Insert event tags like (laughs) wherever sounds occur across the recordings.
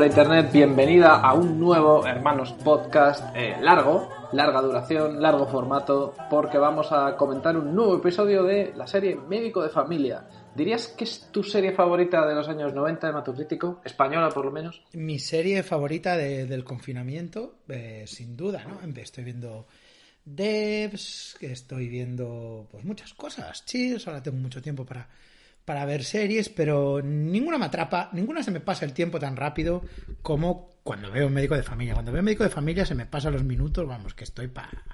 Hola Internet, bienvenida a un nuevo Hermanos Podcast eh, largo, larga duración, largo formato, porque vamos a comentar un nuevo episodio de la serie Médico de Familia. ¿Dirías que es tu serie favorita de los años 90 de Matocrítico? Española por lo menos. Mi serie favorita de- del confinamiento, eh, sin duda, ¿no? Estoy viendo Devs, que estoy viendo pues muchas cosas, chills, ahora tengo mucho tiempo para, para ver series, pero ninguna me atrapa, ninguna se me pasa el tiempo tan rápido como cuando veo un médico de familia. Cuando veo un médico de familia se me pasan los minutos, vamos, que estoy para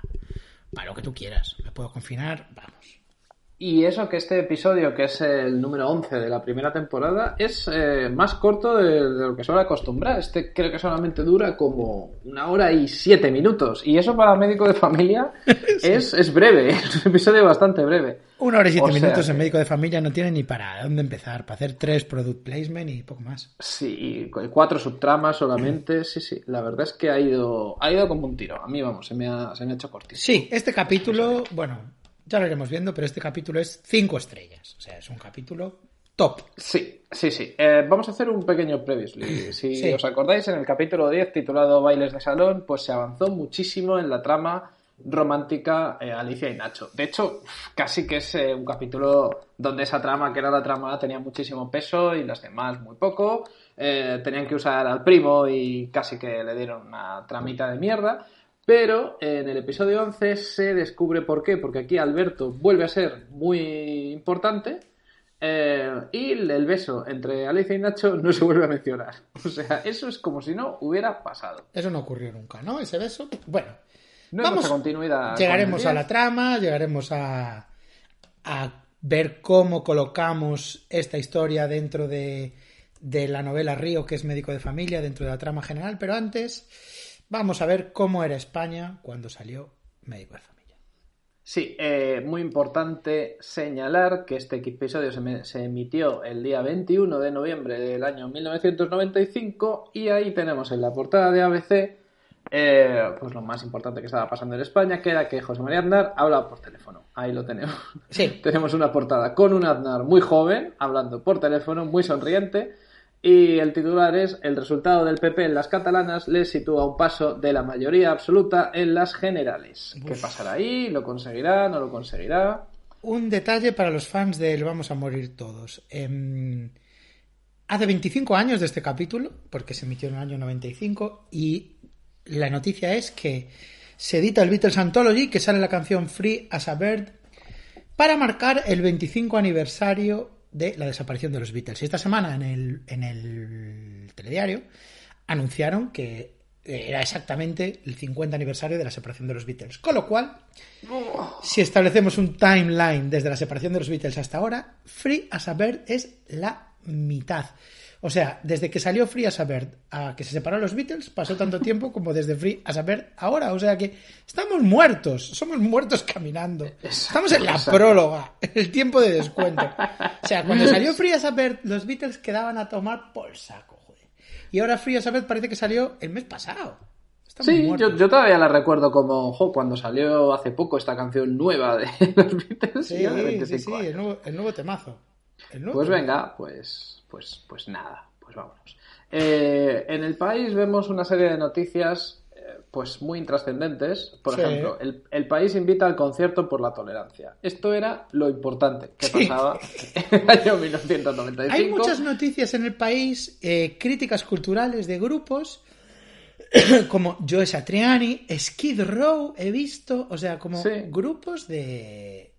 para lo que tú quieras. Me puedo confinar, vamos. Y eso que este episodio, que es el número 11 de la primera temporada, es eh, más corto de, de lo que suele acostumbrar. Este creo que solamente dura como una hora y siete minutos. Y eso para médico de familia (laughs) es, es breve, (laughs) es un episodio bastante breve. Una hora y siete O minutos en médico de familia no tiene ni para dónde empezar, para hacer tres product placement y poco más. Sí, cuatro subtramas solamente. (clears throat) Sí, sí, la verdad es que ha ido, ha ido como un tiro. A mí, vamos, se me ha, se me ha hecho cortísimo. Sí, este capítulo, bueno, ya lo iremos viendo, pero este capítulo es cinco estrellas. O sea, es un capítulo top. Sí, sí, sí. Eh, vamos a hacer un pequeño previously. Si Sí. os acordáis, en el capítulo 10 titulado Bailes de Salón, pues se avanzó muchísimo en la trama romántica eh, Alicia y Nacho. De hecho, casi que es eh, un capítulo donde esa trama, que era la trama, tenía muchísimo peso y las demás muy poco. Tenían que usar al primo y casi que le dieron una tramita de mierda. Pero en el episodio 11 se descubre por qué, porque aquí Alberto vuelve a ser muy importante eh, y el, beso entre Alicia y Nacho no se vuelve a mencionar. (laughs) O sea, eso es como si no hubiera pasado. Eso no ocurrió nunca, ¿no? Ese beso. Bueno, No Vamos- mucha continuidad. con llegaremos a la trama, llegaremos a, a ver cómo colocamos esta historia dentro de, de la novela Río, que es médico de familia, dentro de la trama general, pero antes vamos a ver cómo era España cuando salió médico de familia. Sí, eh, muy importante señalar que este episodio se, me- se emitió el día 21 de noviembre del año 1995 y ahí tenemos en la portada de ABC eh, pues lo más importante que estaba pasando en España, que era que José María Aznar hablaba por teléfono. Ahí lo tenemos. Sí. (laughs) tenemos una portada con un Aznar muy joven, hablando por teléfono, muy sonriente. Y el titular es El resultado del PP en las catalanas les sitúa un paso de la mayoría absoluta en las generales. ¿Qué pasará ahí? ¿Lo conseguirá? ¿No lo conseguirá? Un detalle para los fans del Vamos a morir todos. Em, hace 25 años de este capítulo, porque se emitió en el año 95, y la noticia es que se edita el Beatles Anthology, que sale la canción Free as a Bird, para marcar el 25 aniversario de la desaparición de los Beatles. Y esta semana en el, en el telediario anunciaron que era exactamente el 50 aniversario de la separación de los Beatles. Con lo cual, si establecemos un timeline desde la separación de los Beatles hasta ahora, Free as a Bird es la mitad. O sea, desde que salió Free as a Bird a que se separaron los Beatles, pasó tanto (laughs) tiempo como desde Free as a Bird ahora. O sea que estamos muertos, somos muertos caminando. Estamos en la próloga, el tiempo de descuento. O sea, cuando salió (laughs) Free as a Bird, los Beatles quedaban a tomar por saco, joder. Y ahora Free as a Bird parece que salió el mes pasado. Estamos Sí, yo, yo todavía la recuerdo como jo, cuando salió hace poco esta canción nueva de (laughs) los Beatles. Sí, sí, 25 sí, el nuevo, el nuevo temazo. El nuevo Pues temazo. venga, pues, pues, pues nada, pues vámonos. Eh, en el país vemos una serie de noticias eh, pues muy intrascendentes. Por Sí. ejemplo, el, el país invita al concierto por la tolerancia. Esto era lo importante que Sí. pasaba en el año 1995. Hay muchas noticias en el país, eh, críticas culturales de grupos (coughs) como Joe Satriani, Skid Row, he visto, o sea, como Sí. grupos de,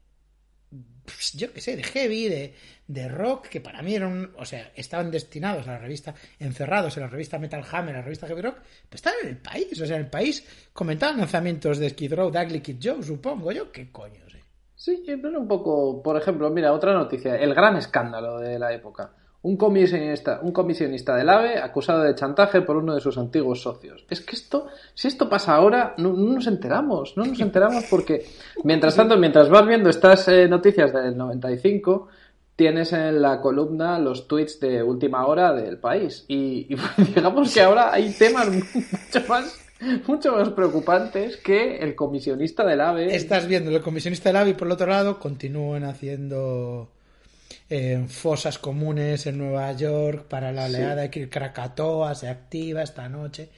yo qué sé, de heavy, de, de rock, que para mí eran, o sea, estaban destinados a la revista, encerrados en la revista Metal Hammer, la revista Heavy Rock, pero estaban en el país, o sea, en el país comentaban lanzamientos de Skid Row, de Ugly Kid Joe, supongo yo, qué coño, sí. Sí, pero un poco, por ejemplo, mira, otra noticia, el gran escándalo de la época. Un comisionista, un comisionista del AVE acusado de chantaje por uno de sus antiguos socios. Es que esto, si esto pasa ahora, no, no nos enteramos, no nos enteramos porque, mientras tanto, mientras vas viendo estas eh, noticias del 95, tienes en la columna los tweets de última hora del país. Y, y (laughs) digamos que ahora hay temas mucho más, mucho más preocupantes que el comisionista del AVE. Estás viendo el comisionista del AVE y por el otro lado continúan haciendo eh, fosas comunes en Nueva York para la oleada que Krakatoa se activa esta noche.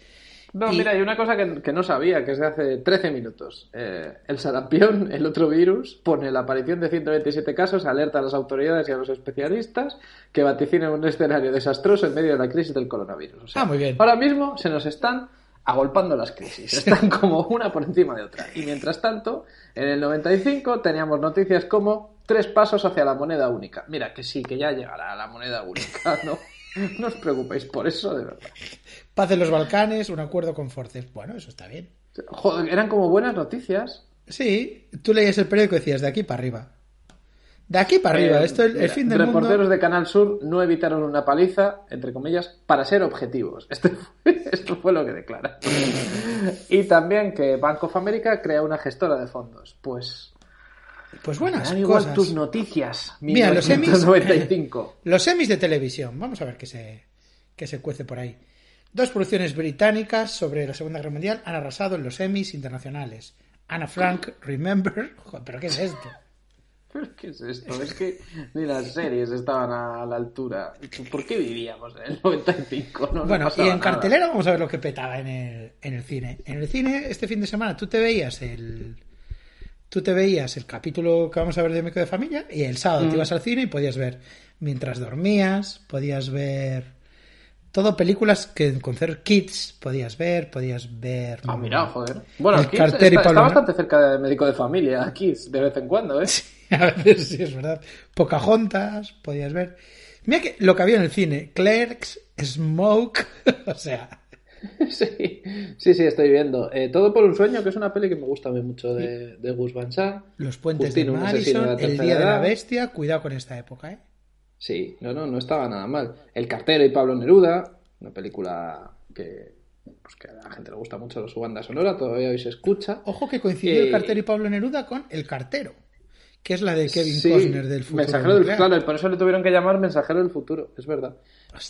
No, Y- mira, hay una cosa que, que no sabía, que es de hace 13 minutos. Eh, el sarampión, el otro virus, pone la aparición de 127 casos, alerta a las autoridades y a los especialistas que vaticinen un escenario desastroso en medio de la crisis del coronavirus. O sea, Ah, muy bien. Ahora mismo se nos están agolpando las crisis, (laughs) están como una por encima de otra. Y mientras tanto, en el 95 teníamos noticias como tres pasos hacia la moneda única. Mira, que sí, que ya llegará la moneda única, (laughs) ¿no? No os preocupéis por eso, de verdad. Paz en los Balcanes, un acuerdo con Forces. Bueno, eso está bien. Joder, eran como buenas noticias. Sí, tú leías el periódico y decías de aquí para arriba. De aquí para arriba, Eh, esto el, el mira, fin del reporteros mundo. de Canal Sur no evitaron una paliza, entre comillas, para ser objetivos. (laughs) Esto fue, esto fue lo que declara. (laughs) y también que Bank of America crea una gestora de fondos. Pues Pues buenas igual cosas. tus noticias. Mira, los Emmys- 1995. Los semis de televisión. Vamos a ver qué se, qué se cuece por ahí. Dos producciones británicas sobre la Segunda Guerra Mundial han arrasado en los semis internacionales. Ana Frank, Remember. (laughs) Joder, ¿Pero qué es esto? ¿Pero (laughs) qué es esto? Es que ni las series estaban a la altura. ¿Por qué vivíamos en el 95? No Bueno, y en nada. cartelera vamos a ver lo que petaba en el, en el cine. En el cine, este fin de semana, tú te veías el. Tú te veías el capítulo que vamos a ver de Médico de Familia y el sábado Mm. te ibas al cine y podías ver mientras dormías, podías ver todo películas que con Cer Kids podías ver, podías ver. Ah, mira, joder. Bueno, El y está, bastante cerca de médico de familia, aquí, de vez en cuando, ¿eh? (laughs) A veces sí es verdad. Pocahontas, podías ver. Mira que lo que había en el cine, Clerks, Smoke, (laughs) o sea, Sí, sí, sí, estoy viendo. Eh, Todo por un sueño, que es una peli que me gusta a mí mucho de, de Gus Van Sant. Los puentes Justino, de Madison, El Día de la. Bestia, cuidado con esta época, ¿eh? Sí, no, no, no estaba nada mal. El cartero y Pablo Neruda, una película que, pues que a la gente le gusta mucho su banda sonora, todavía hoy se escucha. Ojo que coincidió el Eh, cartero y Pablo Neruda con El cartero, que es la de Kevin Sí, Costner del futuro. Mensajero del. Claro, y por eso le tuvieron que llamar Mensajero del Futuro, es verdad.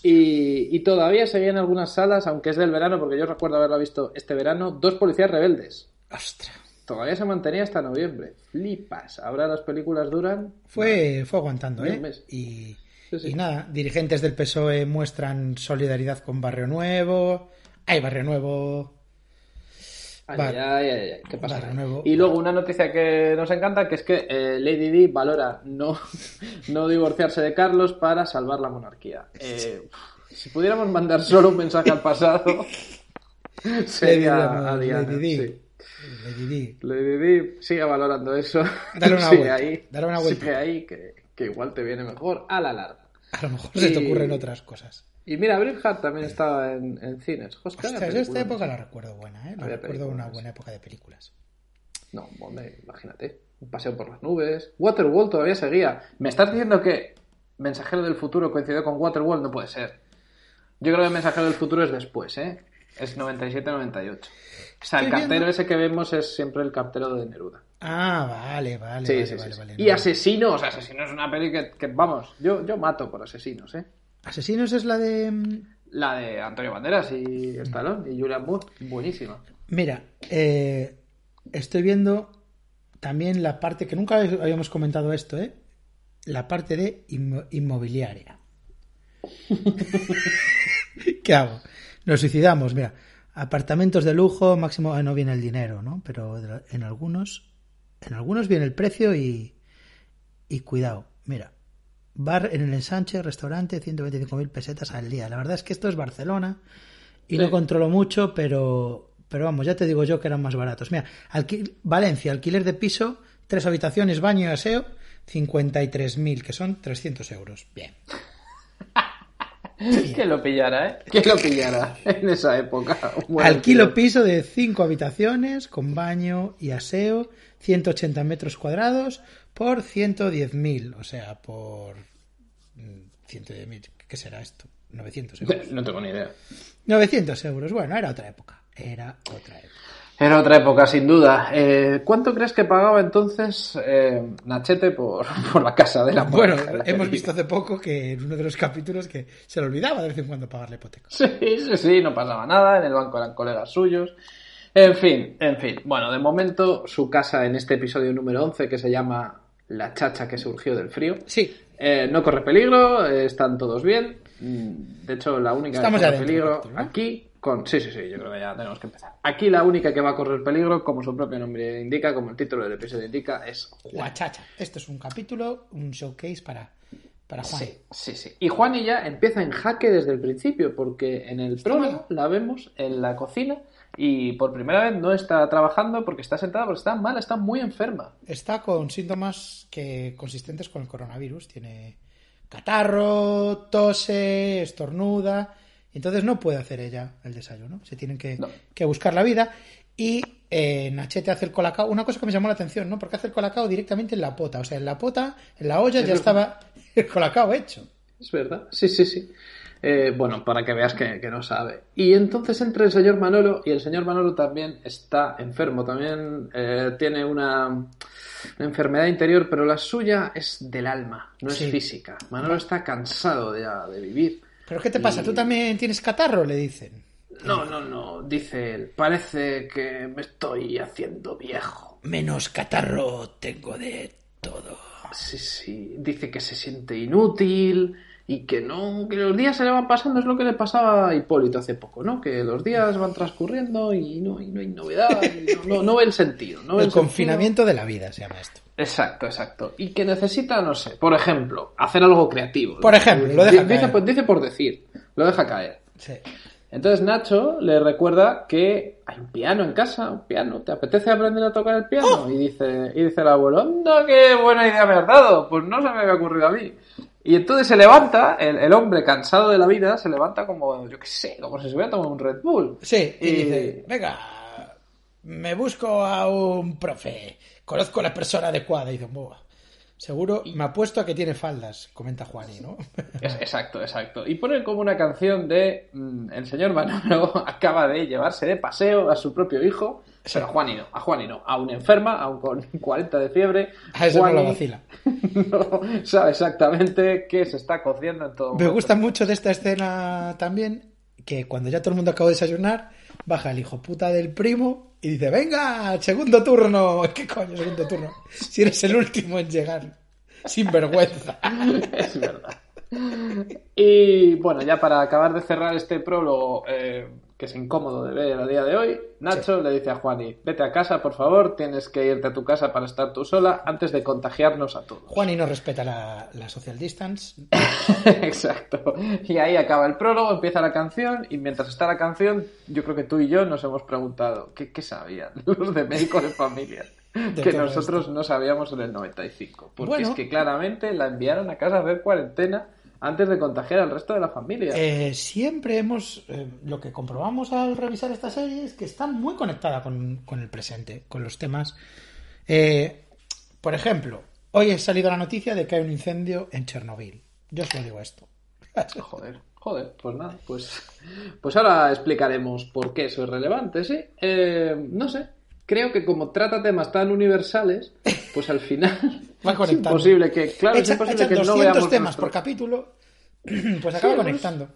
Y, y todavía se en algunas salas, aunque es del verano, porque yo recuerdo haberla visto este verano, dos policías rebeldes. Ostras. Todavía se mantenía hasta noviembre. Flipas. Ahora las películas duran. Fue, fue aguantando, ¿eh? mes. Y, Sí, sí. y nada, dirigentes del PSOE muestran solidaridad con Barrio Nuevo. Hay Barrio Nuevo. Ay, ay, ay, ay, ¿Qué pasa? Nuevo. Y luego una noticia que nos encanta, que es que eh, Lady Di valora no, (laughs) no divorciarse de Carlos para salvar la monarquía. Eh, si pudiéramos mandar solo un mensaje al pasado, sería a Diana. Lady Di. sí. Lady Di. Lady Di sigue valorando eso. Dale una (laughs) sigue vuelta, ahí, dale una vuelta. Sigue ahí, que, que igual te viene mejor a la larga. A lo mejor se te Y- ocurren otras cosas. Y mira, Braveheart también estaba en, en cines. Hostia, esta época la recuerdo buena, ¿eh? La recuerdo una buena época de películas. No, hombre, imagínate. Un paseo por las nubes. Waterworld todavía seguía. ¿Me estás diciendo que Mensajero del Futuro coincidió con Waterworld? No puede ser. Yo creo que Mensajero del Futuro es después, ¿eh? Es 97-98. O sea, el cartero viendo- ese que vemos es siempre el cartero de Neruda. Ah, vale, vale, Sí, vale, sí, vale, sí, vale, no. Y Asesinos. Asesinos es una peli que, que, vamos, yo, yo mato por Asesinos, ¿eh? Asesinos es la de... mm, La de Antonio Banderas y Stallone y Julian Moore. Buenísima. Mira, eh, estoy viendo también la parte que nunca habíamos comentado esto, ¿eh? La parte de inmo- inmobiliaria. (laughs) (laughs) ¿Qué hago? Nos suicidamos, mira. Apartamentos de lujo, máximo ah, no viene el dinero, ¿no? Pero en algunos, en algunos viene el precio y, y cuidado. Mira, bar en el ensanche, restaurante, 125.000 pesetas al día. La verdad es que esto es Barcelona y Sí. no controlo mucho, pero, pero vamos, ya te digo yo que eran más baratos. Mira, Valencia, alquiler de piso, tres habitaciones, baño y aseo, 53.000, que son 300 euros. Bien. Que lo pillara, ¿eh? Que lo pillara en esa época. Un buen Alquilo piso de 5 habitaciones con baño y aseo, 180 metros cuadrados por 110.000, o sea, por mm, 110.000. ¿Qué será esto? 900 euros. No tengo ni idea. 900 euros. Bueno, era otra época. Era otra época. Era otra época, sin duda. Eh, ¿Cuánto crees que pagaba entonces eh, Nachete por, (laughs) por la casa de la Bueno, hemos visto hace poco que en uno de los capítulos que se le olvidaba de vez en cuando pagar la hipoteca. Sí, sí, sí, no pasaba nada. En el banco eran colegas suyos. En fin, en fin. Bueno, de momento, su casa en este episodio número 11, que se llama La chacha que surgió del frío, Sí, eh, no corre peligro, eh, están todos bien. Mm, De hecho, la única Estamos que corre peligro aquí. Con... Sí, sí, sí, yo creo que ya tenemos que empezar. Aquí la única que va a correr peligro, como su propio nombre indica, como el título del episodio indica, es la chacha. Esto es un capítulo, un showcase para, para Juan. Sí, sí, sí. Y Juani ya empieza en jaque desde el principio, porque en el prólogo la vemos en la cocina y por primera vez no está trabajando porque está sentada, porque está mal, está muy enferma. Está con síntomas que consistentes con el coronavirus. Tiene catarro, tose, estornuda. Entonces no puede hacer ella el desayuno. Se tienen que, No. que buscar la vida. Y eh, Nachete hace el colacao. Una cosa que me llamó la atención, ¿no? Porque hace el colacao directamente en la pota. O sea, en la pota, en la olla, ya estaba el colacao hecho. Es verdad, sí, sí, sí. Eh, bueno, para que veas que, que no sabe. Y entonces entra el señor Manolo y el señor Manolo también está enfermo, también eh, tiene una, una enfermedad interior, pero la suya es del alma, no Sí. es física. Manolo está cansado ya de vivir. ¿Pero qué te pasa? ¿Tú también tienes catarro? Le dicen. No, no, no, dice él, parece que me estoy haciendo viejo. Menos catarro tengo de todo. Sí, sí, dice que se siente inútil y que no, que los días se le van pasando, es lo que le pasaba a Hipólito hace poco, ¿no? Que los días van transcurriendo y no, y no hay novedad, y no, no- no ve el sentido, no El el sentido. confinamiento de la vida se llama esto. Exacto, exacto. Y que necesita, no sé, por ejemplo, hacer algo creativo. Por ejemplo, lo deja dice, caer. pues, dice por decir, lo deja caer. Sí. Entonces Nacho le recuerda que hay un piano en casa, un piano, ¿te apetece aprender a tocar el piano? ¡Oh! Y dice, y dice el abuelo, anda, qué buena idea me has dado, pues no se me había ocurrido a mí. Y entonces se levanta, el, el hombre cansado de la vida, se levanta como, yo qué sé, como si se hubiera tomado un Red Bull. Sí, y Y- dice, venga, me busco a un profe, conozco a la persona adecuada. Y dice, "Buah, seguro, me apuesto a que tiene faldas, comenta Juani, ¿no? (laughs) Es- exacto, exacto. Y ponen como una canción de mm, el señor Manolo (laughs) acaba de llevarse de paseo a su propio hijo, pero a Juani no, a Juani no, a una enferma, aún con (laughs) 40 de fiebre. A eso no lo Juani vacila. no sabe exactamente qué se está cociendo en todo Me momento. gusta mucho de esta escena también que cuando ya todo el mundo acaba de desayunar, baja el hijo puta del primo y dice, venga, segundo turno. (laughs) ¿Qué coño, segundo turno? Si eres el último en llegar. Sin vergüenza. (laughs) Es verdad. Y bueno, ya para acabar de cerrar este prólogo, eh, que es incómodo de ver a día de hoy, Nacho le dice a Juani, vete a casa, por favor, tienes que irte a tu casa para estar tú sola antes de contagiarnos a todos. Juani no respeta la, la social distance. (laughs) Exacto. Y ahí acaba el prólogo, empieza la canción y mientras está la canción, yo creo que tú y yo nos hemos preguntado, ¿qué, qué sabían (laughs) los de médicos de familia? (laughs) De que nosotros no sabíamos en el 95. Porque Bueno. es que claramente la enviaron a casa a hacer cuarentena antes de contagiar al resto de la familia. Eh, siempre hemos, eh, lo que comprobamos al revisar esta serie es que está muy conectada con, con el presente, con los temas. Eh, por ejemplo, hoy ha salido la noticia de que hay un incendio en Chernobyl. Yo os lo digo esto. (laughs) Joder, joder, pues nada, pues, pues ahora explicaremos por qué eso es relevante, ¿sí? No sé, creo que como trata temas tan universales, pues al final (laughs) Va es conectando. imposible que, claro, es imposible echan que no 200 veamos temas nuestro- por capítulo, (clears throat) pues acaba Sí, conectando.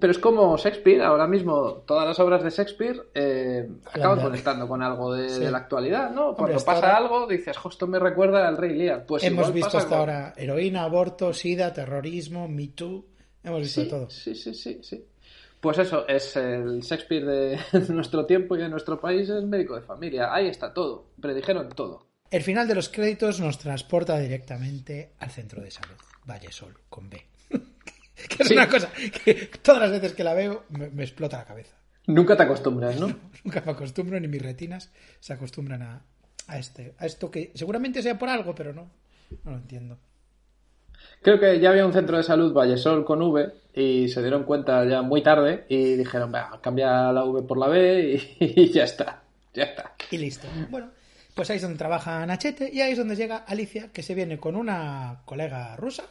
Pero es como Shakespeare, ahora mismo todas las obras de Shakespeare eh, acaban conectando con algo de, Sí. de la actualidad, ¿no? Cuando pasa ahora- algo dices, justo me recuerda al Rey Lear. Pues Hemos igual visto pasa hasta ahora heroína, aborto, sida, terrorismo, Me Too. Hemos visto Sí, todo. sí, sí, sí, sí. Pues eso, es el Shakespeare de (laughs) nuestro tiempo y de nuestro país, es médico de familia. Ahí está todo, predijeron todo. El final de los créditos nos transporta directamente al centro de salud, Vallesol, con B. (laughs) que es Sí. una cosa que todas las veces que la veo me, me explota la cabeza. Nunca te acostumbras, ¿no? (laughs) Nunca me acostumbro, ni mis retinas se acostumbran a, a, este, a esto que seguramente sea por algo, pero no, no lo entiendo. Creo que ya había un centro de salud Vallesol con V y se dieron cuenta ya muy tarde y dijeron, va, cambia la V por la B y, (laughs) y ya está, ya está. Y listo. Bueno, pues ahí es donde trabaja Nachete y ahí es donde llega Alicia, que se viene con una colega rusa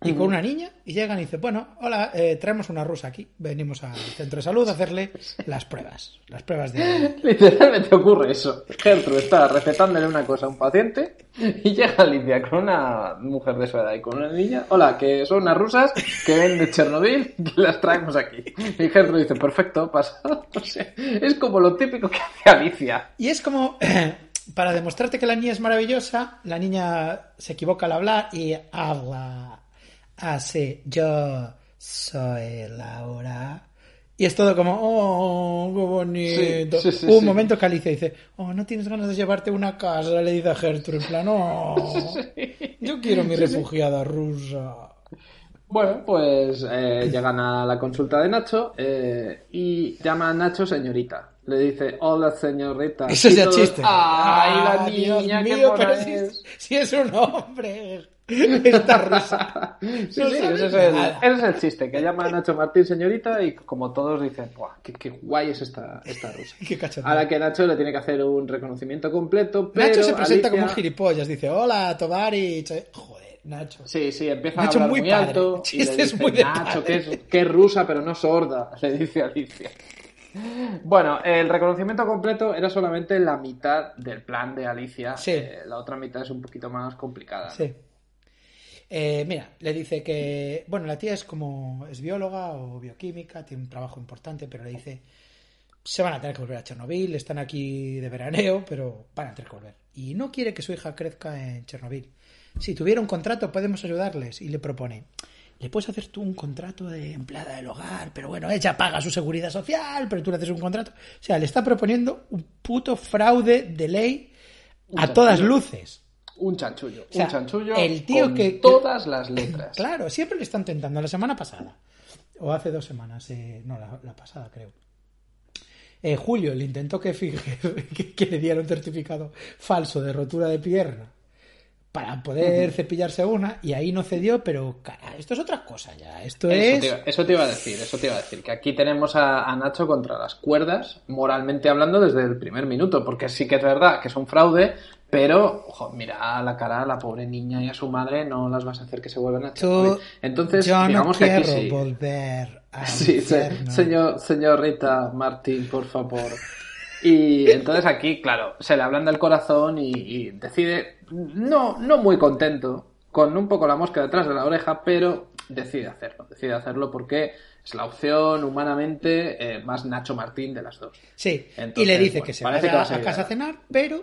y con una niña y llegan y dicen, bueno, hola, eh, traemos una rusa aquí, venimos al centro de salud a hacerle las pruebas, las pruebas de... (laughs) Literalmente ocurre eso. Gertrude está recetándole una cosa a un paciente y llega Alicia con una mujer de su edad y con una niña. Hola, que son unas rusas que ven de Chernobyl que las traemos aquí. Y Gertrude dice, perfecto, pasa. (laughs) O sea, es como lo típico que hace Alicia. Y es como, (clears throat) para demostrarte que la niña es maravillosa, la niña se equivoca al hablar y habla así, yo soy Laura. Y es todo como, oh, qué bonito. Sí, sí, sí, Un momento que Alicia dice, oh, no tienes ganas de llevarte una casa, le dice a Gertrude, en plan, oh, (laughs) yo quiero mi refugiada rusa. Bueno, pues eh, llegan a la consulta de Nacho eh, y llama a Nacho señorita. Le dice, hola señorita. Eso es ya chiste. Ay, la Ah, Dios niña, qué mío, pero si es". es, si es un hombre. (laughs) Esta rusa. Sí, No sí, sabes ese es, el, nada. ese es el chiste, que llama a Nacho Martín señorita y como todos dicen, ¡buah, qué, qué guay es esta, esta rusa! (laughs) Qué cachondeo. A la que Nacho le tiene que hacer un reconocimiento completo, pero Nacho se presenta Alicia- como un gilipollas, dice, hola, Tovarich. Joder, Nacho. Sí, sí, empieza Nacho a hablar muy muy, alto (laughs) y Chiste le es dice, muy de Nacho, padre". que es, que es rusa pero no sorda, le dice Alicia. Bueno, el reconocimiento completo era solamente la mitad del plan de Alicia. Sí. Eh, la otra mitad es un poquito más complicada. ¿no? Eh, mira, le dice que, bueno, la tía es como, es bióloga o bioquímica, tiene un trabajo importante, pero le dice, se van a tener que volver a Chernobyl, están aquí de veraneo, pero van a tener que volver. Y no quiere que su hija crezca en Chernobyl. Si tuviera un contrato podemos ayudarles. Y le propone, le puedes hacer tú un contrato de empleada del hogar, pero bueno, ella paga su seguridad social, pero tú le haces un contrato. O sea, le está proponiendo un puto fraude de ley a todas luces. Un chanchullo. sea, un chanchullo el tío con que- todas las letras. (clears throat) Claro, siempre le están tentando. La semana pasada, o hace dos semanas, eh, no, la, la pasada creo. Eh, Julio le intentó que, fije, (laughs) que, que le diera un certificado falso de rotura de pierna para poder cepillarse una y ahí no cedió, pero cara, esto es otra cosa ya. Esto Eso es... te, eso te iba a decir, eso te iba a decir, que aquí tenemos a, a Nacho contra las cuerdas, moralmente hablando desde el primer minuto, porque sí que es verdad que es un fraude, pero, ojo, mira a la cara a la pobre niña y a su madre, no las vas a hacer que se vuelvan a Chernobyl. Entonces, yo no digamos que aquí sí. volver (laughs) Sí, se- señor, señorita Martín, por favor. Y entonces aquí, claro, se le hablan del corazón y, y decide, no, no muy contento, con un poco la mosca detrás de la oreja, pero decide hacerlo. Decide hacerlo porque es la opción humanamente eh, más Nacho Martín de las dos. Sí, y le dice bueno, que se vaya a a casa a cenar, pero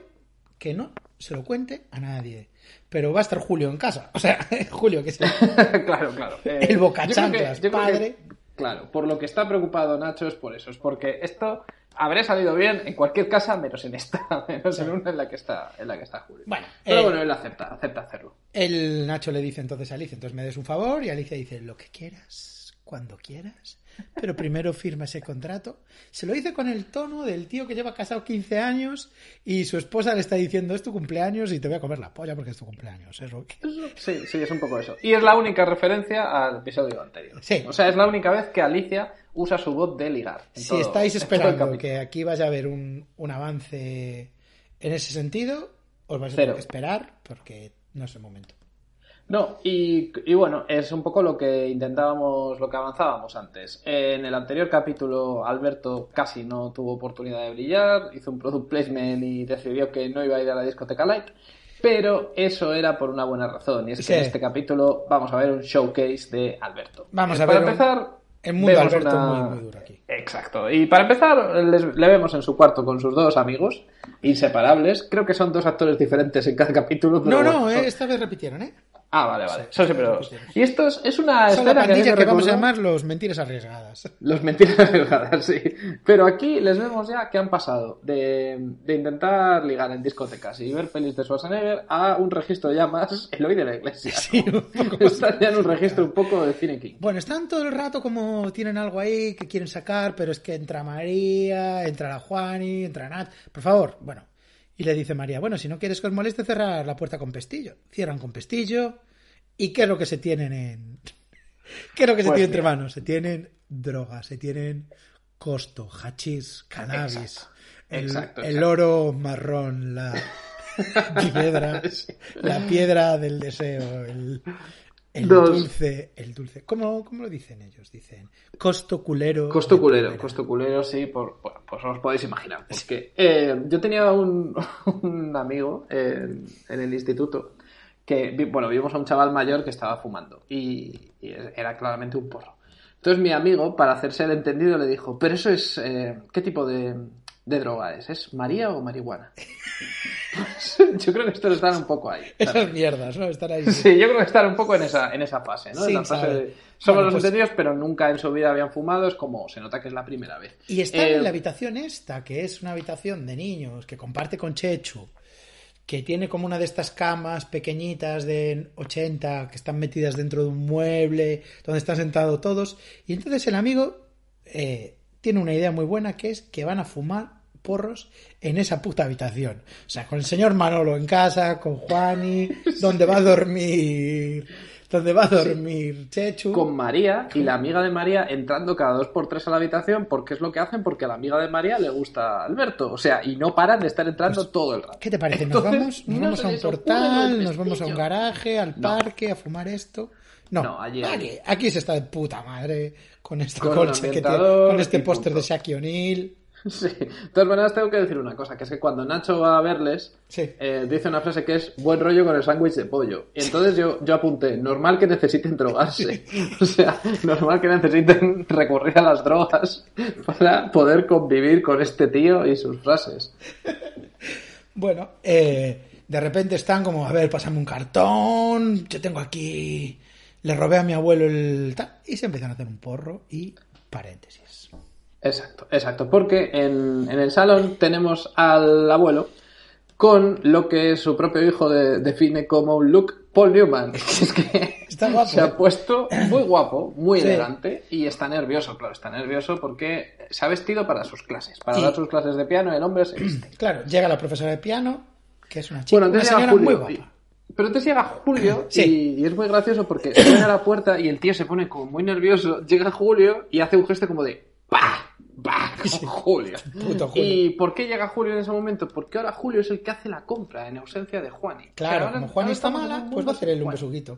que no se lo cuente a nadie. Pero va a estar Julio en casa. O sea, (laughs) Julio, que es el, (laughs) claro, claro. Eh, El boca yo creo que- chanclas, yo creo que, padre. claro, por lo que está preocupado Nacho es por eso, es porque esto habría salido bien en cualquier casa menos en esta, (laughs) menos en una en la que está, en la que está Julio. Bueno, Pero eh, bueno, él acepta, acepta hacerlo. El Nacho le dice entonces a Alicia, entonces me des un favor y Alicia dice, lo que quieras, cuando quieras, pero primero firma ese contrato. Se lo dice con el tono del tío que lleva casado 15 años y su esposa le está diciendo, es tu cumpleaños y te voy a comer la polla porque es tu cumpleaños. Que- Sí, sí, es un poco eso. Y es la única referencia al episodio anterior. Sí. O sea, es la única vez que Alicia usa su voz de ligar. Si todo- estáis esperando que aquí vaya a haber un, un avance en ese sentido, os vais a Cero. tener que esperar porque no es el momento. No, y, y bueno, es un poco lo que intentábamos, lo que avanzábamos antes. En el anterior capítulo, Alberto casi no tuvo oportunidad de brillar, hizo un product placement y decidió que no iba a ir a la discoteca Light, pero eso era por una buena razón, y es Sí. que en este capítulo vamos a ver un showcase de Alberto. Vamos Eh, a Para ver un- empezar, el mundo Alberto una- muy, muy duro aquí. Exacto. Y para empezar, les- le vemos en su cuarto con sus dos amigos, inseparables. Creo que son dos actores diferentes en cada capítulo. pero No, no, bueno, eh, esta vez repitieron, ¿eh? Ah, vale, vale. Sí, Eso siempre sí. Y esto es, es una Son la escena que, pandilla que vamos a llamar los mentiras arriesgadas. Los mentiras delgadas, (laughs) sí. Pero aquí les vemos ya que han pasado de, de intentar ligar en discotecas y ver pelis de Schwarzenegger a un registro ya más (laughs) Eloy de la iglesia. Sí, ¿no? un poco (laughs) Están ya en un registro un poco de cine king. Bueno, están todo el rato como tienen algo ahí que quieren sacar, pero es que entra María, entra la Juani, entra Nat. Por favor, bueno. Y le dice María, bueno, si no quieres que os moleste, cerrar la puerta con pestillo. Cierran con pestillo. ¿Y qué es lo que se tienen en... (laughs) ¿Qué es lo que se Pues tiene entre manos? Se tienen drogas, se tienen costo, hachís, cannabis, Exacto. el, Exacto, el exacto. oro marrón, (laughs) la piedra, la piedra del deseo, el, El dulce, el dulce. ¿Cómo, ¿Cómo lo dicen ellos? Dicen costo culero. Costo culero, costo culero, sí, por, bueno, pues os podéis imaginar. Porque eh, yo tenía un, (laughs) un amigo en, en el instituto que, bueno, vimos a un chaval mayor que estaba fumando y, y era claramente un porro. Entonces mi amigo, para hacerse el entendido, le dijo, pero eso es, eh, ¿qué tipo de, de droga es? ¿Es María o marihuana? (laughs) Pues, yo creo que esto están un poco ahí. ¿sabes? Esas mierdas, ¿no? Estar ahí. (laughs) Sí, yo creo que están un poco en esa, en esa fase, ¿no? Sin en la fase saber. de somos Bueno, los pues- entendidos, pero nunca en su vida habían fumado, es como se nota que es la primera vez. Y está Eh, en la habitación esta, que es una habitación de niños que comparte con Chechu, que tiene como una de estas camas pequeñitas de 80 que están metidas dentro de un mueble, donde están sentados todos. Y entonces el amigo eh, tiene una idea muy buena que es que van a fumar porros en esa puta habitación. O sea, con el señor Manolo en casa, con Juani, (laughs) donde va a dormir. Donde va a dormir Chechu. con María y la amiga de María entrando cada dos por tres a la habitación porque es lo que hacen porque a la amiga de María le gusta Alberto o sea y no paran de estar entrando todo el rato Pues, ¿Qué te parece? ¿Nos Entonces, vamos, nos no vamos a un portal, nos vamos a un garaje, al No. parque, a fumar esto? No, No, allí, aquí, allí. aquí se está de puta madre con este Con que tiene, con este póster de. Shaquille O'Neal. (laughs) sí de todas maneras tengo que decir una cosa que es que cuando Nacho va a verles Sí. eh, dice una frase que es buen rollo con el sándwich de pollo y entonces yo, yo apunté normal que necesiten drogarse (laughs) (laughs) o sea normal que necesiten recurrir a las drogas para poder convivir con este tío y sus frases Bueno, eh, de repente están como, a ver, pásame un cartón, yo tengo aquí, le robé a mi abuelo el tal, y se empiezan a hacer un porro y paréntesis. Exacto, exacto, porque en, en el salón tenemos al abuelo con lo que su propio hijo de- define como un look Paul Newman. Es que (laughs) Está guapo, se ¿eh? ha puesto muy guapo, muy Sí. elegante y está nervioso, claro, está nervioso porque se ha vestido para sus clases. Para dar sus clases de piano el hombre se viste. Claro, llega la profesora de piano, que es una chica, Bueno, una muy guapa. Pero entonces llega Julio Sí. y, y es muy gracioso porque suena a la puerta y el tío se pone como muy nervioso. Llega Julio y hace un gesto como de. ¡Pah! Como Julio. Puto Julio. ¿Y por qué llega Julio en ese momento? Porque ahora Julio es el que hace la compra en ausencia de Juani. Claro, Ahora- como Juan ahora está mala, pues va a hacer él un Juani. besuguito.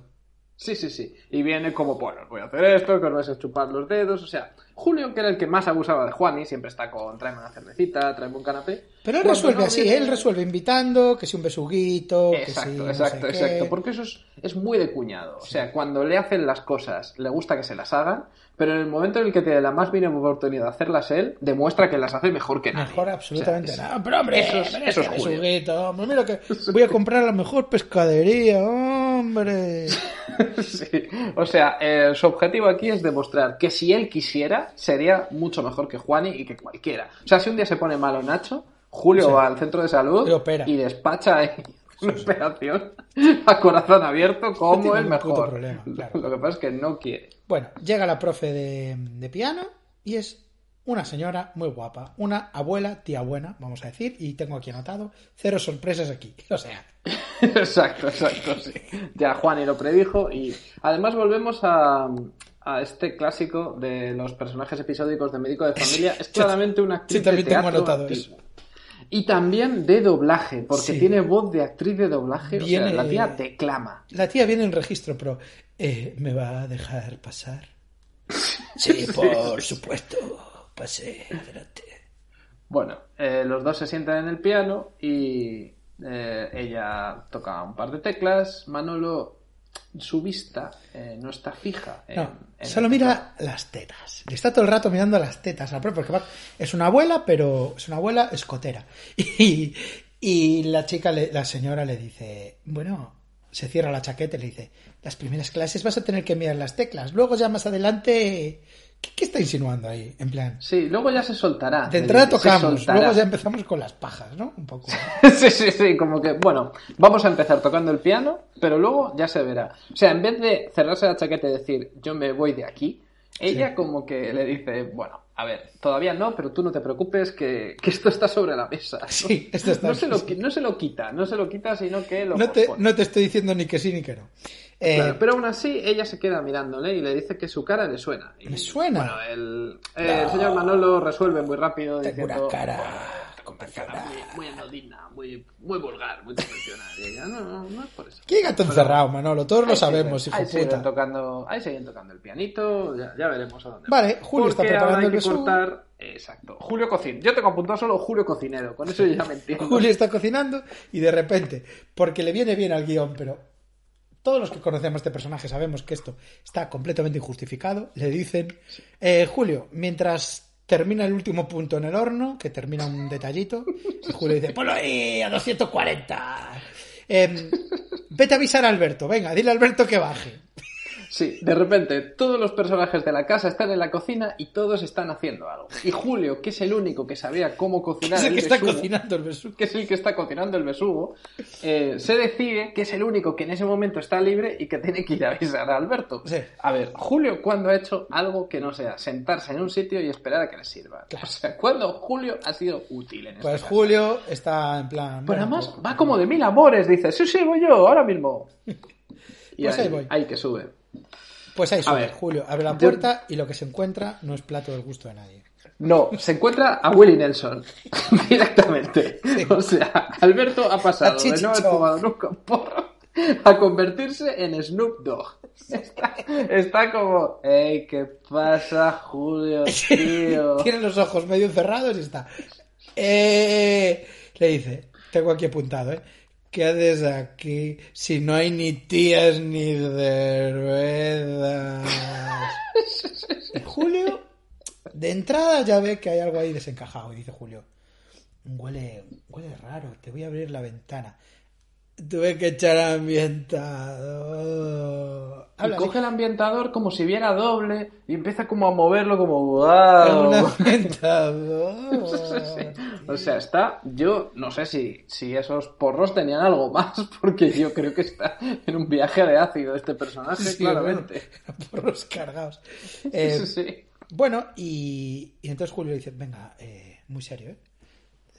Sí, sí, sí. Y viene como, bueno, voy a hacer esto, que os vais a chupar los dedos. O sea, Julio, que era el que más abusaba de Juani, siempre está con tráeme una cervecita, tráeme un canapé. Pero él Cuando resuelve no así, él resuelve invitando, que si un besuguito, que si Exacto, no exacto, qué. exacto. Porque eso es, es muy de cuñado. O sea, cuando le hacen las cosas, le gusta que se las hagan, pero en el momento en el que tiene la más mínima oportunidad de hacerlas él, demuestra que las hace mejor que nadie. Mejor absolutamente O sea, es- nada. Pero hombre, eso es- eso es hombre, mira que (laughs) voy a comprar la mejor pescadería, hombre. (laughs) Sí. O sea, eh, su objetivo aquí es demostrar que si él quisiera, sería mucho mejor que Juani y que cualquiera. O sea, si un día se pone malo Nacho, Julio Sí. va al centro de salud Y opera. despacha ahí (laughs) una operación a corazón abierto No como el mejor. problema, (laughs) claro. Lo que pasa es que no quiere. Bueno, llega la profe de, de piano y es una señora muy guapa, una abuela, tía buena, vamos a decir, y tengo aquí anotado, cero sorpresas aquí. (laughs) O sea, Exacto, exacto, sí. Ya Juani lo predijo y además volvemos a, a este clásico de los personajes episódicos de médico de familia. Es claramente una actriz Sí, también de tengo anotado antiguo. Y también de doblaje, porque Sí. tiene voz de actriz de doblaje. O Viene- sea, la tía declama. la tía viene en registro, pero eh, ¿me va a dejar pasar? (laughs) Sí, por supuesto, pase, adelante. Bueno, eh, los dos se sientan en el piano y eh, ella toca un par de teclas. Manolo, su vista eh, no está fija. en- No, en solo mira las tetas. Le está todo el rato mirando las tetas porque es una abuela, pero es una abuela escotera. (laughs) Y, y la chica, le- la señora le dice, bueno, se cierra la chaqueta y le dice, las primeras clases vas a tener que mirar las teclas, luego ya más adelante... ¿Qué, qué está insinuando ahí? En plan, Sí, luego ya se soltará. de entrada tocamos, luego ya empezamos con las pajas, ¿no? Un poco. (laughs) sí, sí, sí, como que, bueno, vamos a empezar tocando el piano, pero luego ya se verá. O sea, en vez de cerrarse la chaqueta y decir, yo me voy de aquí, ella Sí. como que le dice, bueno, a ver, todavía no, pero tú no te preocupes que, que esto está sobre la mesa. ¿no? (laughs) Sí, esto está no se, lo, no se lo quita, no se lo quita, sino que lo No te, no te estoy diciendo ni que sí ni que no. Eh, Claro, pero aún así ella se queda mirándole y le dice que su cara le suena. Y, ¿Me suena? Bueno, el, eh, el señor Manolo resuelve muy rápido tengo diciendo... una cara como una cara muy, muy anodina, muy, muy vulgar, muy convencional. Y ella, no, no, no es por eso. ¿Qué gato encerrado, Manolo? Todos lo sabemos, siguen- hijo ahí siguen tocando, ahí siguen tocando el pianito, ya, ya veremos a dónde. Vale, va. Julio está preparando el cortar- Exacto, Julio Cocinero. Yo tengo apuntado solo Julio Cocinero, con eso ya me (laughs) entiendo. Julio está cocinando y de repente, porque le viene bien al guion, pero todos los que conocemos a este personaje sabemos que esto está completamente injustificado, le dicen, eh, Julio, mientras termina el último punto en el horno, que termina un detallito, y Julio dice, ponlo ahí a 240. Em, vete a avisar a Alberto, venga, dile a Alberto que baje. Sí, de repente todos los personajes de la casa están en la cocina y todos están haciendo algo. Y Julio, que es el único que sabía cómo cocinar (laughs) Es el el que está besugo, cocinando el besugo. que es el que está cocinando el besugo, eh, se decide que es el único que en ese momento está libre y que tiene que ir a avisar a Alberto. Sí. A ver, Julio, ¿cuándo ha hecho algo que no sea sentarse en un sitio y esperar a que le sirva? O sea, ¿cuándo Julio ha sido útil en este Pues caso? Julio está en plan... Pero bueno, además pues- va como de mil amores, dice, sí, sí, voy yo, ahora mismo. (laughs) Y Pues ahí, ahí voy. ahí que sube. Pues ahí A sube, ver, Julio abre la yo- puerta y lo que se encuentra no es plato del gusto de nadie. No, se encuentra a Willie Nelson (laughs) directamente. O sea, Alberto ha pasado de no haber fumado nunca un porro a convertirse en Snoop Dogg. Está, está como, hey, ¿qué pasa, Julio, (laughs) tío? Tiene los ojos medio cerrados y está. Eh, le dice, tengo aquí apuntado, ¿eh? ¿Qué haces aquí si no hay ni tías ni cervezas? (laughs) Julio, de entrada ya ve que hay algo ahí desencajado y dice Julio, huele, huele raro, te voy a abrir la ventana. Tuve que echar ambientador. Y coge el ambientador como si viera doble y empieza como a moverlo como, Un wow. ambientador. (laughs) O sea, está, yo no sé si, si esos porros tenían algo más, (laughs) porque yo creo que está en un viaje de ácido este personaje, Sí, claramente. bueno, porros cargados. Eh, (laughs) Sí, sí. Bueno, y, y entonces Julio dice, venga, eh, muy serio, ¿eh?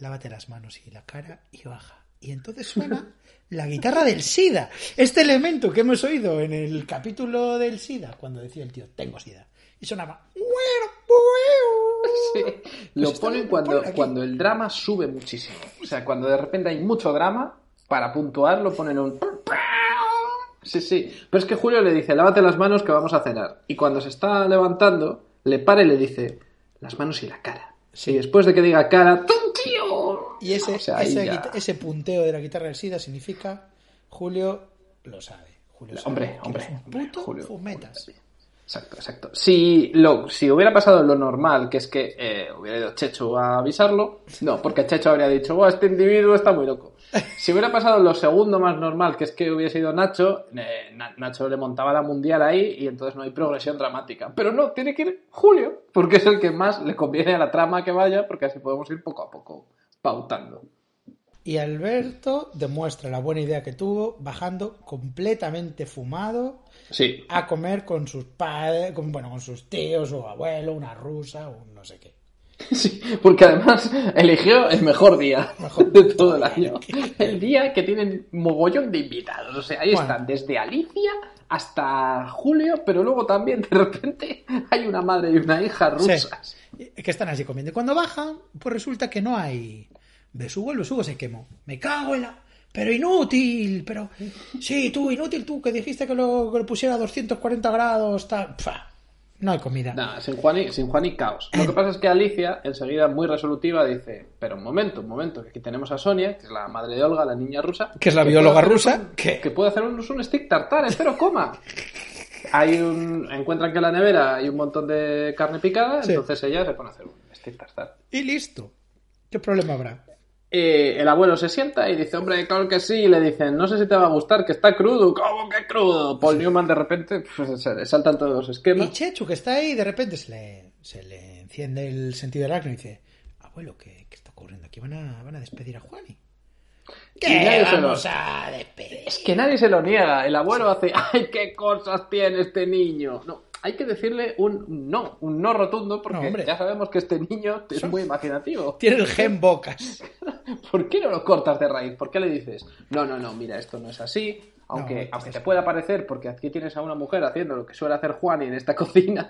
Lávate las manos y la cara y baja. Y entonces suena la guitarra del SIDA. Este elemento que hemos oído en el capítulo del SIDA, cuando decía el tío, tengo SIDA. Y sonaba... Sí, lo Pues ponen bien, cuando, cuando el drama sube muchísimo. O sea, cuando de repente hay mucho drama, para puntuar lo ponen un... Sí, sí. Pero es que Julio le dice, lávate las manos que vamos a cenar. Y cuando se está levantando, le para y le dice, las manos y la cara. Sí. Y después de que diga cara, ¡tum, tío! Y ese, O sea, ahí ese, ya- guita- ese punteo de la guitarra del SIDA significa Julio lo sabe. Julio sabe Hombre, hombre, hombre, puto Julio, fumetas. Exacto, exacto. Si, lo, si hubiera pasado lo normal, que es que eh, hubiera ido Chechu a avisarlo, no, porque Chechu habría dicho, "Buah, este individuo está muy loco. Si hubiera pasado lo segundo más normal, que es que hubiese ido Nacho, eh, Na- Nacho le montaba la mundial ahí y entonces no hay progresión dramática. Pero no, tiene que ir Julio, porque es el que más le conviene a la trama que vaya, porque así podemos ir poco a poco pautando. Y Alberto demuestra la buena idea que tuvo bajando completamente fumado Sí, a comer con sus padres, con, bueno, con sus tíos o abuelo, una rusa o un no sé qué. (laughs) Sí, porque además eligió el mejor día Mejor de todo el año. (laughs) El día que tienen mogollón de invitados. O sea, ahí Bueno. están desde Alicia hasta Julio, pero luego también de repente hay una madre y una hija rusas. Sí, que están así comiendo. Y cuando bajan, pues resulta que no hay besugo, el besugo se quemó. Me cago en la... Pero inútil, pero... Sí, tú, inútil, tú, que dijiste que lo, que lo pusiera a 240 grados, tal... No hay comida. Nada, sin Juan, y, sin Juan y caos. Lo que pasa es que Alicia, enseguida muy resolutiva, dice: Pero un momento, un momento, que aquí tenemos a Sonia, que es la madre de Olga, la niña rusa. Que es la bióloga rusa, un- que- que puede hacernos un stick tartar, espero coma. (laughs) Hay un, encuentran que en la nevera hay un montón de carne picada, Sí. entonces ella se pone a hacer un stick tartar. Y listo. ¿Qué problema habrá? Eh, el abuelo se sienta y dice, hombre, claro que sí, y le dicen, no sé si te va a gustar, que está crudo, ¿cómo que crudo? Paul Newman de repente pues, se le saltan todos los Y esquemas. Chechu, que está ahí, de repente se le, se le enciende el sentido del acto y dice, abuelo, ¿qué, qué está ocurriendo? Aquí van a, van a despedir a Juani. Y ¿Qué nadie se lo- vamos a despedir? Es que nadie se lo niega. El abuelo hace, ¡ay, qué cosas tiene este niño! No, hay que decirle un no, un no rotundo, porque No, ya sabemos que este niño es muy imaginativo. Tiene el gen (laughs) bocas. ¿Por qué no lo cortas de raíz? ¿Por qué le dices, no, no, no, mira, esto no es así? Aunque, No, aunque te pueda parecer, porque aquí tienes a una mujer haciendo lo que suele hacer Juan en esta (laughs) cocina,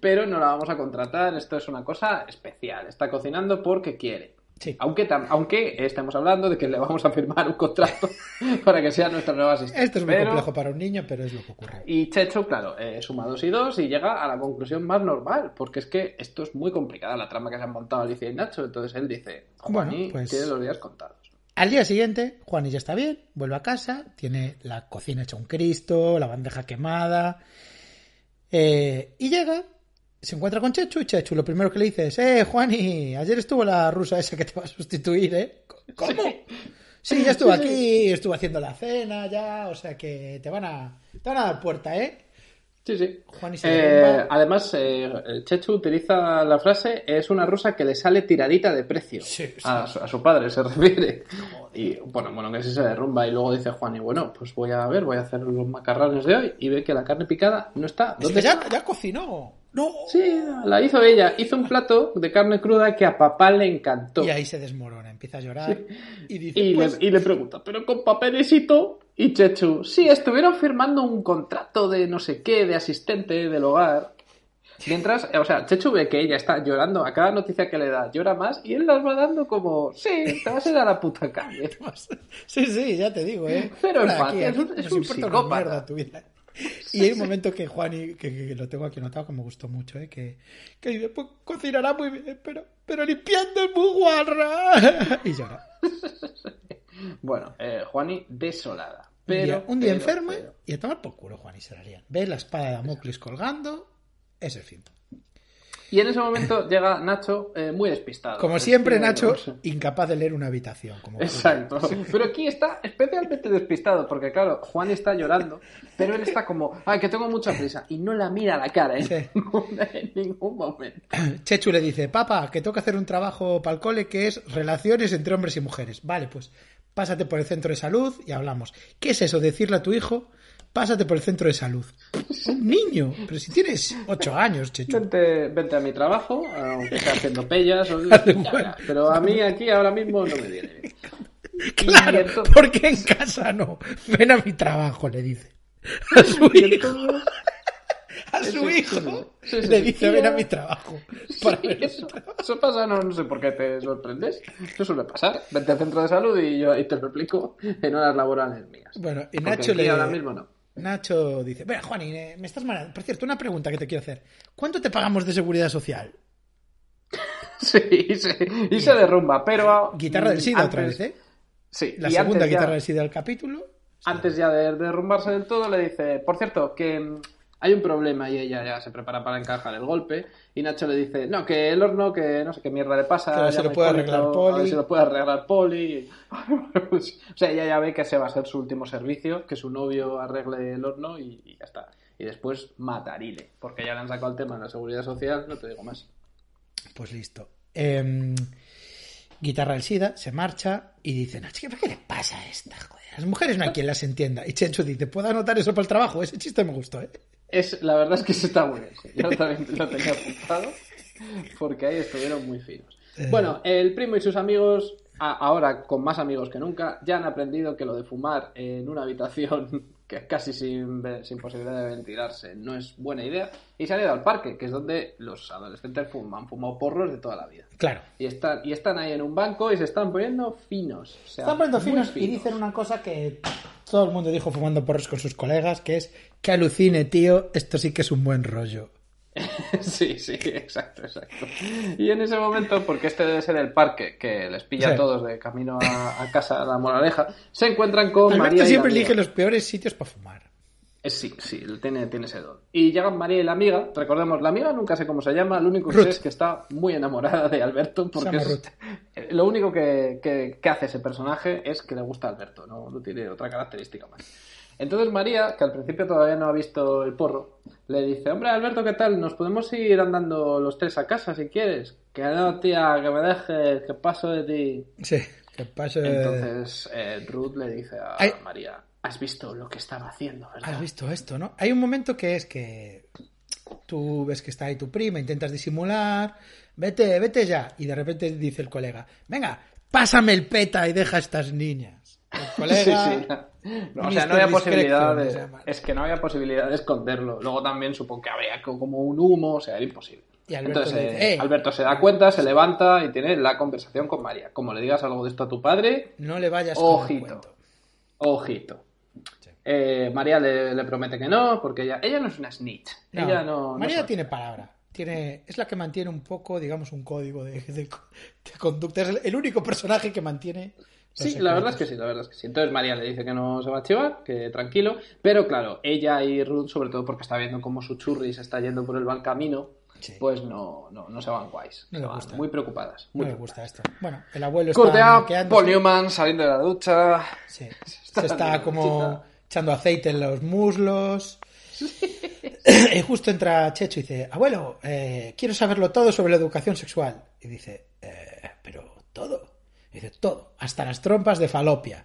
pero no la vamos a contratar, esto es una cosa especial, está cocinando porque quiere. Sí. Aunque, tam- aunque estemos hablando de que le vamos a firmar un contrato (laughs) para que sea nuestra nueva asistente. Esto es muy Pero- complejo para un niño, pero es lo que ocurre. Y Chechu, claro, eh, suma dos y dos y llega a la conclusión más normal, porque es que esto es muy complicada la trama que se han montado Alicia y Nacho. Entonces él dice, Juaní Bueno, pues- tiene los días contados. Al día siguiente, Juan ya está bien, vuelve a casa, tiene la cocina hecha un Cristo, la bandeja quemada. eh, y llega, se encuentra con Chechu y Chechu lo primero que le dice es, eh, Juani, ayer estuvo la rusa esa que te va a sustituir, ¿eh? ¿Cómo? Sí, ya estuvo aquí, estuvo haciendo la cena ya, o sea que te van a, te van a dar puerta, ¿eh? Sí, sí. Juan y se Eh, además, eh, Chechu utiliza la frase, es una rusa que le sale tiradita de precio. Sí, sí. A, su, a su padre se (laughs) refiere. Y bueno, bueno, que sí se derrumba. Y luego dice Juan, y bueno, pues voy a ver, voy a hacer los macarrones de hoy. Y ve que la carne picada no está. Es ¿Dónde que ya, está? ya cocinó. No. Sí, la hizo ella. Hizo un plato de carne cruda que a papá le encantó. Y ahí se desmorona, empieza a llorar y dice, Y, pues, le, y le pregunta, ¿pero con papelecito? Y Chechu, sí, estuvieron firmando un contrato de no sé qué, de asistente del hogar. Mientras, o sea, Chechu ve que ella está llorando a cada noticia que le da, llora más y él las va dando como, sí, te vas a ir a la puta calle. (laughs) Sí, sí, ya te digo, ¿eh? Pero empatía, aquí, es un- es un psicópata. mierda tu vida. Y hay un momento que Juan, y, que, que- que lo tengo aquí anotado, que me gustó mucho, ¿eh? Que, que dice, pues cocinará muy bien, pero, pero limpiando es muy guarra. (laughs) Y llora. Bueno, eh, Juani desolada. Un Pero, día, un día pero, enferma pero. y a tomar por culo Juan y se la lían. Ve la espada de Damocles colgando, es el fin. Y en ese momento (laughs) llega Nacho eh, muy despistado. Como siempre, Nacho, (laughs) incapaz de leer una habitación. Como. Exacto. Pero aquí está especialmente despistado, porque claro, Juan está llorando, pero él está como, ay, que tengo mucha prisa, y no la mira a la cara ¿eh? Sí. (laughs) en ningún momento. (clears throat) Chechu le dice, papá, que tengo que hacer un trabajo para el cole que es relaciones entre hombres y mujeres. Vale, pues pásate por el centro de salud y hablamos. ¿Qué es eso? Decirle a tu hijo, pásate por el centro de salud. Un niño, pero si tienes ocho años, Chechu. Vente, vente a mi trabajo, aunque sea haciendo pellas, o- bueno. pero a mí aquí ahora mismo no me viene bien. Claro, Y entonces- porque en casa no. Ven a mi trabajo, le dice. A su Y hijo, a su hijo sí, sí, le dice, Y ven a mi trabajo. Para ver eso, eso pasa, no, no sé por qué te sorprendes. Eso suele pasar. Vente al centro de salud y yo ahí te lo explico en horas laborales mías. Bueno, y Nacho le. ahora mismo no. Nacho dice: Mira, Juan, me estás mal. Por cierto, una pregunta que te quiero hacer. ¿Cuánto te pagamos de seguridad social? (laughs) Sí, sí, y se derrumba, pero... Guitarra del SIDA antes- otra vez, ¿eh? Sí, La segunda antes ya- guitarra del SIDA del capítulo. Antes ya de derrumbarse del todo, le dice, por cierto, que hay un problema y ella ya se prepara para encajar el golpe. Y Nacho le dice, no, que el horno, que no sé qué mierda le pasa. Si llama lo puede arreglar A Poli". ver si lo puede arreglar Poli. (laughs) Pues, o sea, ella ya ve que ese va a ser su último servicio, que su novio arregle el horno y, y ya está. Y después matarile, porque ya le han sacado el tema de la seguridad social, no te digo más. Pues listo. Em, guitarra del SIDA se marcha y dice: chica, ¿por qué le pasa a esta? Las mujeres no hay quien las entienda. Y Chencho dice: ¿puedo anotar eso para el trabajo? Ese chiste me gustó, ¿eh? Es, la verdad es que eso está sí. Yo también lo tenía apuntado porque ahí estuvieron muy finos. Eh. Bueno, el primo y sus amigos, ahora con más amigos que nunca, ya han aprendido que lo de fumar en una habitación que casi sin, sin posibilidad de ventilarse no es buena idea y se han ido al parque, que es donde los adolescentes fuman, han fumado porros de toda la vida. Claro. Y están, y están ahí en un banco y se están poniendo finos. o sea, Están poniendo muy finos y dicen una cosa que todo el mundo dijo fumando porros con sus colegas, que es que alucine, tío, esto sí que es un buen rollo. (laughs) Sí, sí, exacto, exacto. Y en ese momento, porque este debe ser el parque que les pilla Sí. a todos de camino a, a casa, a la moraleja, se encuentran con Alberto María y siempre la amiga. elige los peores sitios para fumar. Eh, Sí, sí, tiene, tiene ese don. Y llegan María y la amiga, recordemos, la amiga nunca sé cómo se llama, lo único que Ruth. sé es que está muy enamorada de Alberto, porque es- eh, lo único que, que- que hace ese personaje es que le gusta a Alberto, no, no tiene otra característica más. Entonces María, que al principio todavía no ha visto el porro, le dice, hombre Alberto, ¿qué tal? ¿Nos podemos ir andando los tres a casa si quieres? Que no, tía, que me dejes, que paso de ti. Sí, que pase. Entonces eh, Ruth le dice a. María, has visto lo que estaba haciendo, ¿verdad? Has visto esto, ¿no? Hay un momento que es que tú ves que está ahí tu prima, intentas disimular, vete, vete ya. Y de repente dice el colega, venga, pásame el peta y deja a estas niñas. (laughs) Colega. Sí, sí. No, o sea, no había posibilidad de, es que no había posibilidad de esconderlo. Luego también supongo que había co- como un humo, o sea, era imposible. Y Alberto Entonces, dice, eh, "Eh". Alberto se da cuenta, se levanta y tiene la conversación con María. Como le digas algo de esto a tu padre, No le vayas ojito. Ojito. Eh, María le, le promete que no, porque ella, ella no es una snitch. No, ella no. no María sabe. tiene palabra. Tiene, es la que mantiene un poco, digamos, un código de, de- de conducta. Es el, el único personaje que mantiene. Sí, la verdad es que secretos. sí, la verdad es que sí. Entonces María le dice que no se va a chivar, que tranquilo. Pero claro, ella y Ruth, sobre todo porque está viendo cómo su churri se está yendo por el mal camino, Sí. pues no, no, no se van guays. No se van gusta. muy preocupadas. Muy preocupadas. gusta esto. Bueno, el abuelo está. Maqueándose. Paul Newman saliendo de la ducha. Sí. Está (laughs) Se está como echando aceite en los muslos. (laughs) y justo entra Checho y dice, abuelo, eh, quiero saberlo todo sobre la educación sexual. Y dice, "Eh, pero todo. Y dice, todo, hasta las trompas de falopia.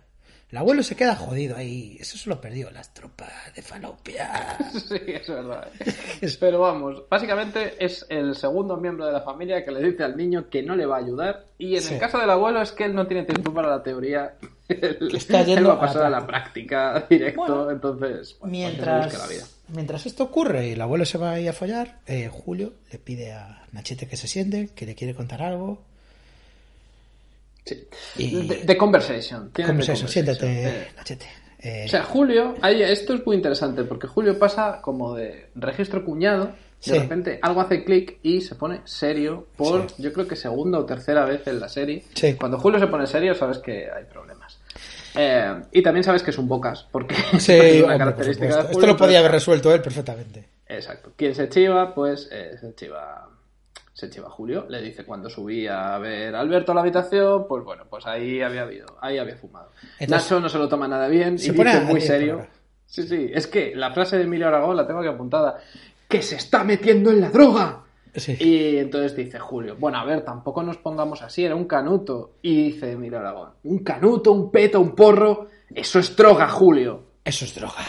El abuelo se queda jodido ahí. Eso se lo perdió, las trompas de falopia. (laughs) Sí, es verdad. Pero vamos, básicamente es el segundo miembro de la familia que le dice al niño que no le va a ayudar. Y en Sí. el caso del abuelo es que él no tiene tiempo para la teoría. (laughs) Él, está él yendo va a pasar a a la práctica directo. Bueno, entonces, bueno, pues Mientras, la vida. mientras esto ocurre y el abuelo se va ahí a follar, eh, Julio le pide a Nachete que se siente, que le quiere contar algo. Sí. Y- De, de conversation. tienen ¿Cómo es de. Siéntate, Eh, Nachete. Eh, O sea, Julio, ahí, esto es muy interesante porque Julio pasa como de registro cuñado, de Sí. repente algo hace clic y se pone serio por, Sí. yo creo que segunda o tercera vez en la serie. Sí. Cuando Julio se pone serio sabes que hay problemas. Eh, y también sabes que es un bocas, porque (laughs) sí, es una hombre, por característica de supuesto. Julio. Esto lo podía haber entonces- resuelto él perfectamente. Exacto. Quien se chiva, pues eh, se chiva. Se chiva Julio. Le dice cuando subí a ver a Alberto a la habitación, pues bueno, pues ahí había habido, ahí había fumado. Entonces- Nacho no se lo toma nada bien y Se pone dice muy serio. Sí, sí, es que la frase de Emilio Aragón la tengo aquí apuntada. ¡Que se está metiendo en la droga! Sí. Y entonces dice Julio, bueno, a ver, tampoco nos pongamos así, era un canuto. Y dice Emilio Aragón, un canuto, un peto, un porro, eso es droga, Julio. Eso es droga.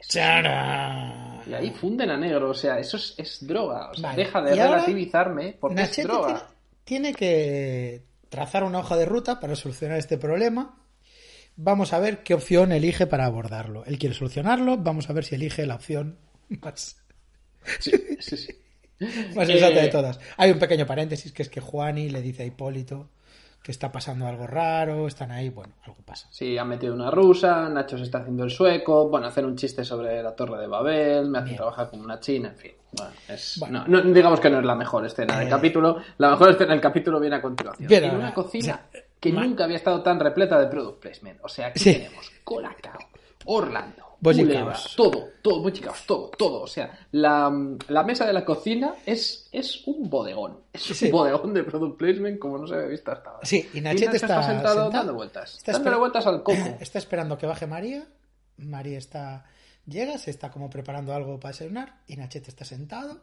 ¡Chara! Y ahí funden a negro, o sea, eso es, es droga. O sea, Vale. deja de Y relativizarme porque Nachete es droga. tiene, que trazar una hoja de ruta para solucionar este problema. Vamos a ver qué opción elige para abordarlo. Él quiere solucionarlo, vamos a ver si elige la opción más, Sí, sí, sí. (laughs) más sensata de Eh, todas. Hay un pequeño paréntesis que es que Juani le dice a Hipólito que está pasando algo raro, están ahí, bueno, algo pasa. Sí, han metido una rusa, Nacho se está haciendo el sueco, bueno, hacen un chiste sobre la Torre de Babel, me hacen Bien. trabajar como una china, en fin. Bueno, es- Bueno. no, no, digamos que no es la mejor escena del Eh. capítulo, la mejor escena del capítulo viene a continuación. Bien, en una cocina o sea, que nunca había estado tan repleta de product placement. O sea, aquí Sí. tenemos Colacao, Orlando. Culebra, todo, todo, Bojicaos, todo, todo. O sea, la, la mesa de la cocina es, es un bodegón. Es Sí. un bodegón de product placement como no se había visto hasta ahora. Sí, y Nachete está sentado, sentado, dando vueltas. está dándole vueltas al coco. (coughs) Está esperando que baje María. María está llega, se está como preparando algo para desayunar y Nachete está sentado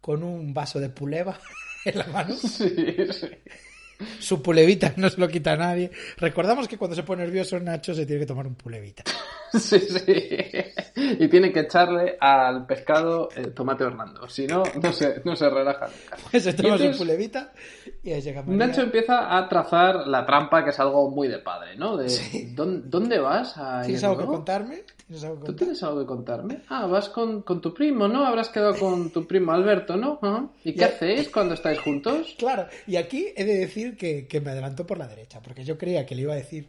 con un vaso de puleva (laughs) en la mano. (laughs) Sí, sí. Su pulevita no se lo quita a nadie. Recordamos que cuando se pone nervioso Nacho se tiene que tomar un pulevita. (laughs) Sí, sí. Y tiene que echarle al pescado eh, tomate Orlando. Si no, no se, no se relaja nunca. (laughs) se Y toma su pulevita y ahí llega María. Nacho empieza a trazar la trampa, que es algo muy de padre, ¿no? De ¿dónde, dónde vas? A ¿Tienes ir algo que contarme? ¿Tienes algo que ¿Tú tienes algo que contarme? Ah, vas con, con tu primo, ¿no? Habrás quedado con tu primo Alberto, ¿no? Ajá. ¿Y qué hacéis cuando estáis juntos? Claro, y aquí he de decir que, que me adelantó por la derecha, porque yo creía que le iba a decir,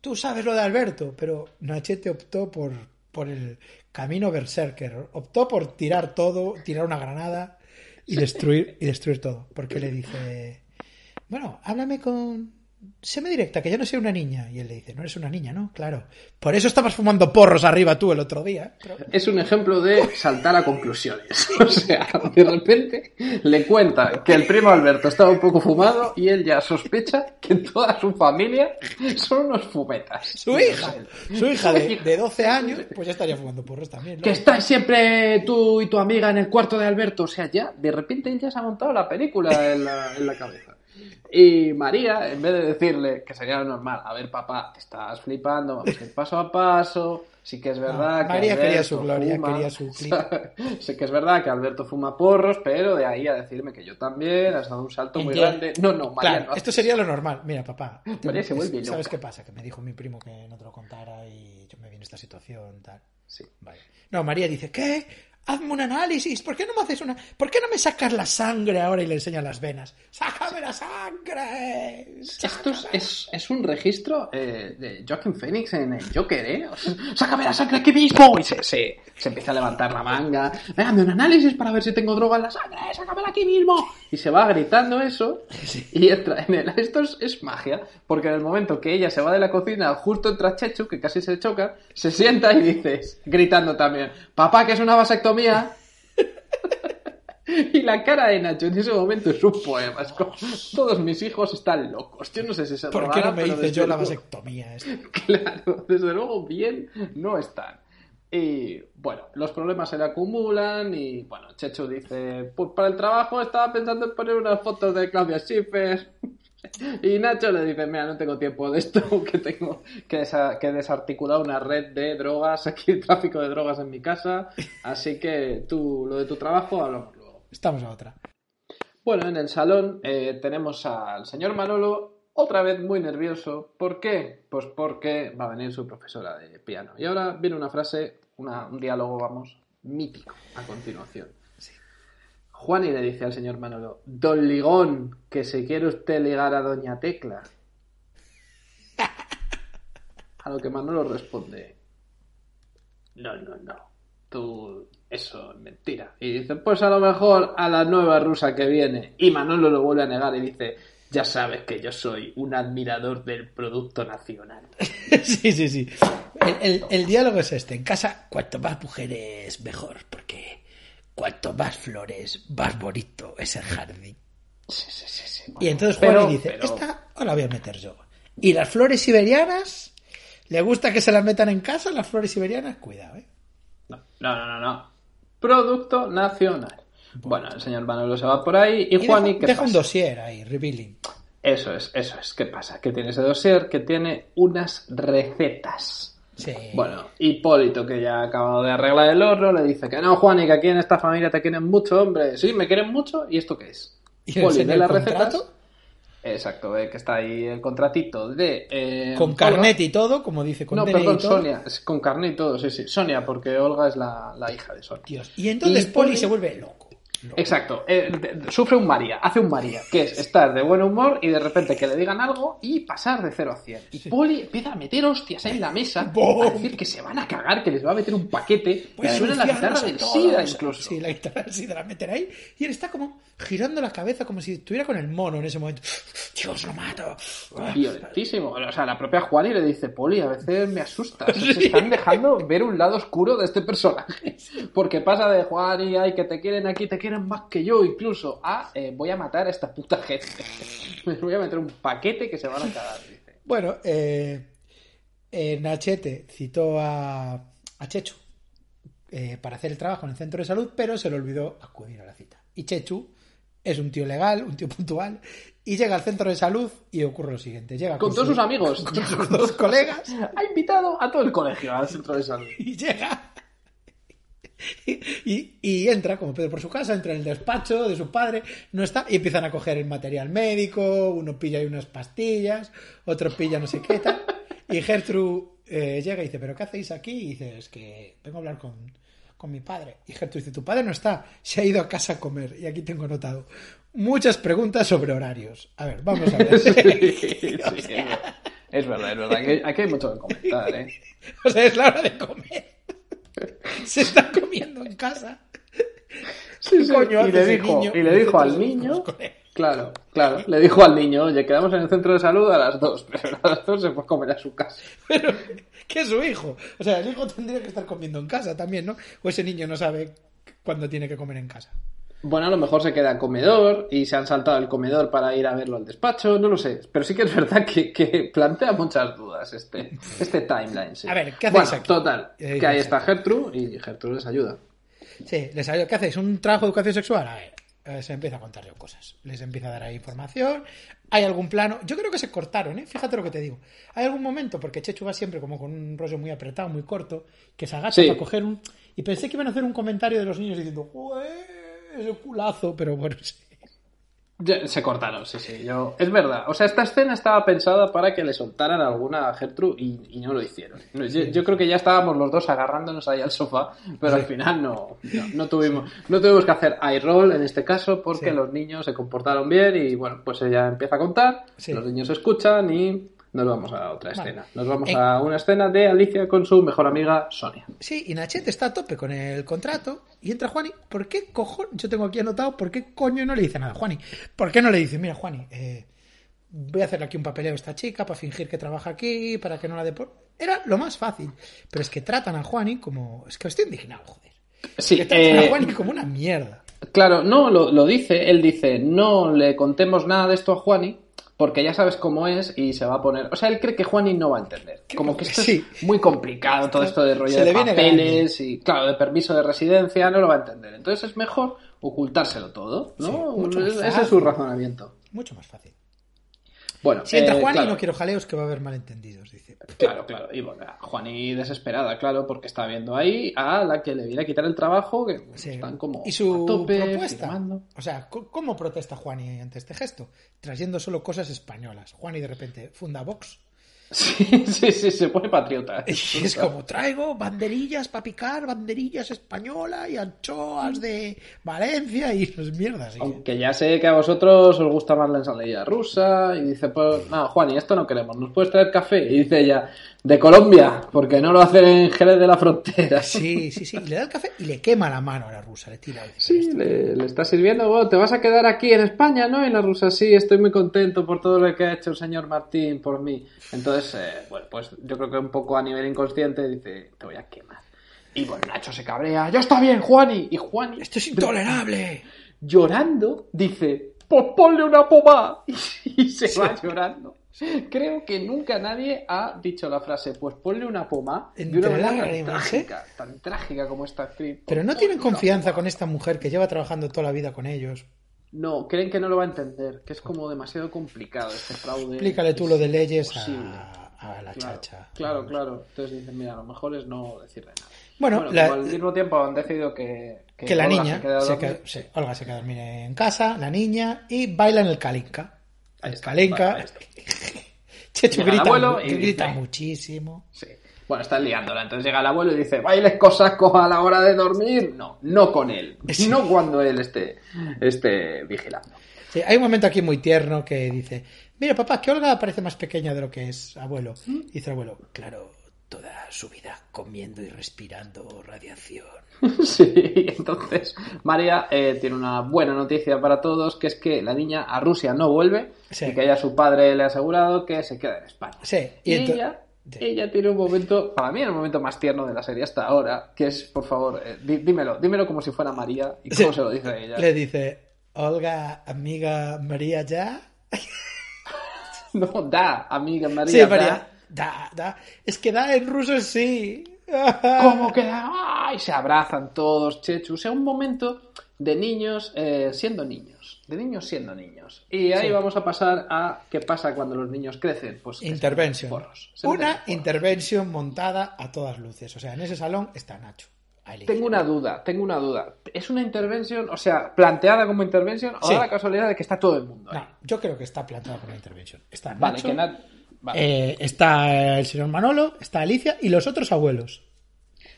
tú sabes lo de Alberto, pero Nachete optó por, por el camino berserker, optó por tirar todo, tirar una granada y destruir, y destruir todo, porque le dice, bueno, háblame con... Séme directa, que yo no soy una niña. Y él le dice, no eres una niña, ¿no? Claro. Por eso estabas fumando porros arriba tú el otro día. Pero- Es un ejemplo de saltar a conclusiones. (laughs) O sea, de repente le cuenta que el primo Alberto estaba un poco fumado y él ya sospecha que toda su familia son unos fumetas. Su hija, su hija de, de 12 años, pues ya estaría fumando porros también. ¿no? Que estáis siempre tú y tu amiga en el cuarto de Alberto. O sea, ya, de repente él ya se ha montado la película en la, en la cabeza. Y María, en vez de decirle que sería lo normal, a ver papá, te estás flipando, vamos a ir paso a paso, sí que es verdad que María quería Alberto su gloria, fuma. quería su clip. (laughs) sé que es verdad que Alberto fuma porros, pero de ahí a decirme que yo también, has dado un salto muy Entiendo. grande. No, no, María Claro, no esto sería lo normal. Mira, papá. María se vuelve ¿Sabes loca. qué pasa? Que me dijo mi primo que no te lo contara y yo me viene esta situación, tal. Sí. Vale. No, María dice, ¿qué? Hazme un análisis, ¿por qué no me haces una, por qué no me sacas la sangre ahora y le enseña las venas? ¡Sácame la sangre! Esto es, es, un registro eh, de Joaquin Phoenix en el Joker, ¿eh? O sea, ¡Sácame la sangre aquí mismo! Y se, se, se empieza a levantar la manga. Déjame un análisis para ver si tengo droga en la sangre. ¡Sácamela aquí mismo! Y se va gritando eso y entra en el... Esto es, es magia, porque en el momento que ella se va de la cocina, justo entra Chechu, que casi se choca, se sienta y dices, gritando también, papá, que es una vasectomía. (laughs) Y la cara de Nacho en ese momento es un poema. Es como, todos mis hijos están locos. Yo no sé si se ¿Por qué no me hice yo la vasectomía? (laughs) esta? Claro, desde luego bien no están. Y bueno, los problemas se le acumulan y bueno, Chechu dice, pues para el trabajo estaba pensando en poner unas fotos de Claudia Schiffer. (laughs) Y Nacho le dice, mira, no tengo tiempo de esto, (laughs) que tengo que, desa- que desarticular una red de drogas, (laughs) aquí el tráfico de drogas en mi casa, así que tú, lo de tu trabajo, hablamos luego. Estamos a otra. Bueno, en el salón eh, tenemos al señor Manolo otra vez muy nervioso. ¿Por qué? Pues porque va a venir su profesora de piano. Y ahora viene una frase, una- un diálogo, vamos, mítico a continuación. Juan y le dice al señor Manolo, Don Ligón, que se quiere usted ligar a Doña Tecla. A lo que Manolo responde, no, no, no, tú, eso es mentira. Y dice, pues a lo mejor a la nueva rusa que viene. Y Manolo lo vuelve a negar y dice, ya sabes que yo soy un admirador del producto nacional. (laughs) sí, sí, sí. El, el- el diálogo es este. En casa, cuanto más mujeres, mejor. Porque cuanto más flores, más bonito es el jardín. Sí, sí, sí, sí. Y entonces Juan Pero- dice, pero- esta la voy a meter yo. Y las flores siberianas, ¿le gusta que se las metan en casa las flores siberianas? Cuidado, ¿eh? No, no, no, no. Producto nacional. Bueno, el señor Manolo se va por ahí y, Y Juani, deja, ¿qué deja un pasa? dossier ahí, revealing. Eso es, eso es. ¿Qué pasa? Que tiene ese dossier que tiene unas recetas. Sí. Bueno, Hipólito, que ya ha acabado de arreglar el horno, le dice que no, Juan, y que aquí en esta familia te quieren mucho, hombre. Sí, me quieren mucho, ¿y esto qué es? (laughs) ¿Y le Poli, enseña de las recetas. Exacto, ve que está ahí el contratito de. eh, Con Olga. carnet y todo, como dice, con No, DNI perdón, y todo. Sonia, con carnet y todo, sí, sí. Sonia, porque Olga es la, la hija de Sonia. Dios. Y entonces Y Poli Poli- se vuelve loco. Exacto, eh, sufre un María, hace un María, que es estar de buen humor y de repente que le digan algo y pasar de 0 a 100. Y Poli empieza a meter hostias en la mesa, ¡Bum! a decir que se van a cagar, que les va a meter un paquete, Voy y suena la guitarra del. SIDA incluso. Sí, la guitarra del SIDA la meten ahí. Y él está como girando la cabeza como si estuviera con el mono en ese momento. (sniffs) Dios, lo mato. Violentísimo. O sea, la propia Juani le dice, Poli, a veces me asustas. (laughs) Se están dejando ver un lado oscuro de este personaje. Porque pasa de Juani, ay, que te quieren aquí, te quieren más que yo, incluso, a eh, voy a matar a esta puta gente. (laughs) Me voy a meter un paquete que se van a cagar, dice. Bueno, eh, eh, Nachete citó a, a Chechu eh, para hacer el trabajo en el centro de salud, pero se le olvidó acudir a la cita. Y Chechu es un tío legal, un tío puntual, y llega al centro de salud y ocurre lo siguiente. Llega Con todos su- sus amigos. (laughs) con sus dos colegas Ha invitado a todo el colegio al centro de salud. y llega y, entra como Pedro por su casa, entra en el despacho de su padre, no está, y empiezan a coger el material médico, uno pilla ahí unas pastillas, otro pilla no sé qué tal, y Gertrude eh, llega y dice, ¿pero qué hacéis aquí? Y dice, es que vengo a hablar con, con mi padre. Y Gertrude dice, tu padre no está, se ha ido a casa a comer, y aquí tengo anotado muchas preguntas sobre horarios. A ver, vamos a ver. (laughs) (laughs) Sí, sí, es verdad. Es verdad, es verdad. Aquí, aquí hay mucho que comentar, ¿eh? (laughs) O sea, es la hora de comer. (laughs) Se está comiendo en casa. Sí, ¿Qué sí. coño Y le dijo, niño y le dijo al niño, claro, claro, le dijo al niño, oye, quedamos en el centro de salud a las dos, (laughs) pero a las dos se fue a comer a su casa. (laughs) Pero, ¿qué es su hijo? O sea, el hijo tendría que estar comiendo en casa también, ¿no? O ese niño no sabe cuándo tiene que comer en casa. Bueno, a lo mejor se queda en comedor y se han saltado el comedor para ir a verlo al despacho, no lo sé. Pero sí que es verdad que, que plantea muchas dudas este, este timeline. sí. A ver, ¿qué hacéis Bueno, aquí? Total, ¿Qué que ahí está Gertrude y Gertrude les ayuda. Sí, les ayudo. ¿Qué hacéis? ¿Un trabajo de educación sexual? A ver, eh, se empieza a contar yo cosas. Les empieza a dar ahí información. ¿Hay algún plano? Yo creo que se cortaron, ¿eh? Fíjate lo que te digo. ¿Hay algún momento? Porque Chechu va siempre como con un rollo muy apretado, muy corto, que se agacha Sí. para coger un... Y pensé que iban a hacer un comentario de los niños diciendo, ¡Jue! Ese culazo! Pero bueno, sí. Se cortaron, sí, sí. Yo... Es verdad. O sea, esta escena estaba pensada para que le soltaran alguna a Gertrude y, y no lo hicieron. Yo, yo creo que ya estábamos los dos agarrándonos ahí al sofá, pero al final no, no, no tuvimos, no tuvimos que hacer eye roll en este caso porque Sí. los niños se comportaron bien y bueno, pues ella empieza a contar, Sí. los niños escuchan y nos vamos a otra Vale. escena. Nos vamos En- a una escena de Alicia con su mejor amiga Sonia. Sí, y Nachete está a tope con el contrato y entra Juani. ¿Por qué cojo? Yo tengo aquí anotado, ¿por qué coño no le dice nada a Juani? ¿Por qué no le dice, mira, Juani, eh, voy a hacerle aquí un papeleo a esta chica para fingir que trabaja aquí, para que no la dé por... Era lo más fácil. Pero es que tratan a Juani como... Es que estoy indignado, joder. Sí, Que tratan eh, a Juani como una mierda. Claro, no, lo, lo dice, él dice, no le contemos nada de esto a Juani, porque ya sabes cómo es y se va a poner... O sea, él cree que Juani no va a entender. Como que esto Sí. es muy complicado, todo esto de rollo Se de papeles y, claro, de permiso de residencia, no lo va a entender. Entonces es mejor ocultárselo todo, ¿no? Ese es su razonamiento. Mucho más fácil. Bueno, Si entra eh, Juani, claro. no quiero jaleos que va a haber malentendidos, dice. Claro, claro. Y bueno, Juani desesperada, claro, porque está viendo ahí a la que le viene a quitar el trabajo, que Sí. están como y su a tope, propuesta. firmando. O sea, ¿cómo protesta Juani ante este gesto? Trayendo solo cosas españolas. Juani de repente funda Vox. (laughs) Sí, sí, sí, se pone patriota. (laughs) Y es como, traigo banderillas para picar, banderillas española y anchoas de Valencia y esas mierdas. Y- Aunque ya sé que a vosotros os gusta más la ensalada rusa. Y dice, pues, no, Juan, y esto no queremos. ¿Nos puedes traer café? Y dice ella, de Colombia, porque no lo hacen en Jerez de la Frontera. Sí, sí, (laughs) sí. Y le da el café y le quema la mano a la rusa. Le tira. dice, Sí, le, le está sirviendo. Bueno, te vas a quedar aquí en España, ¿no? Y la rusa, sí, estoy muy contento por todo lo que ha hecho el señor Martín por mí. Entonces, eh, bueno, pues yo creo que un poco a nivel inconsciente dice, te voy a quemar. Y bueno, Nacho se cabrea. ¡Ya está bien, Juani! Y Juani, Esto es intolerable. llorando, dice, pues ponle una pomada. (laughs) Y se va llorando. (laughs) Creo que nunca nadie ha dicho la frase, pues ponle una poma de una manera tan ¿eh? trágica, tan trágica como esta actriz. Pero no tienen confianza con esta mujer que lleva trabajando toda la vida con ellos. No, creen que no lo va a entender, que es como demasiado complicado este fraude. Explícale tú lo de leyes a, a la Claro, chacha. Claro, claro. Entonces dicen, mira, lo mejor es no decirle nada. Bueno, la- al mismo tiempo han decidido que, que la Olga niña, se a se queda- sí, Olga se queda a dormir en casa, la niña, y baila en el Kalinka. Ahí está, (laughs) vale. Chechu Llega el grita, abuelo y grita dice- muchísimo. Sí. Bueno, están liándola. Entonces llega el abuelo y dice, ¿bailes cosacos a la hora de dormir? No, no con él. Sí. No cuando él esté, esté vigilando. Sí, hay un momento aquí muy tierno que dice, mira papá, que Olga parece más pequeña de lo que es, abuelo. ¿Mm? Dice el abuelo, claro, toda su vida comiendo y respirando radiación. (laughs) Sí, entonces María eh, tiene una buena noticia para todos, que es que la niña a Rusia no vuelve Sí. y que ya su padre le ha asegurado que se queda en España. Sí, Y, ella, ella tiene un momento, para mí el momento más tierno de la serie hasta ahora, que es, por favor, eh, dí- dímelo, dímelo como si fuera María y cómo Sí. se lo dice ella. Le dice, Olga, amiga María ya. (laughs) No, da, amiga María. sí. María, da, da. Es que da en ruso sí. (laughs) ¿Cómo que da? ¡Ay! Se abrazan todos, chechu. O sea, un momento de niños eh, siendo niños. De niños siendo niños. Y ahí Sí. vamos a pasar a qué pasa cuando los niños crecen. Pues que meten Una porros. intervention montada a todas luces. O sea, en ese salón está Nacho. Ahí Tengo una duda, tengo una duda. ¿Es una intervención, o sea, planteada como intervención o Sí. da la casualidad de que está todo el mundo ahí? No, yo creo que está plantada por la intervención. Está Vale, Nacho, que na- vale. eh, está el señor Manolo, está Alicia y los otros abuelos.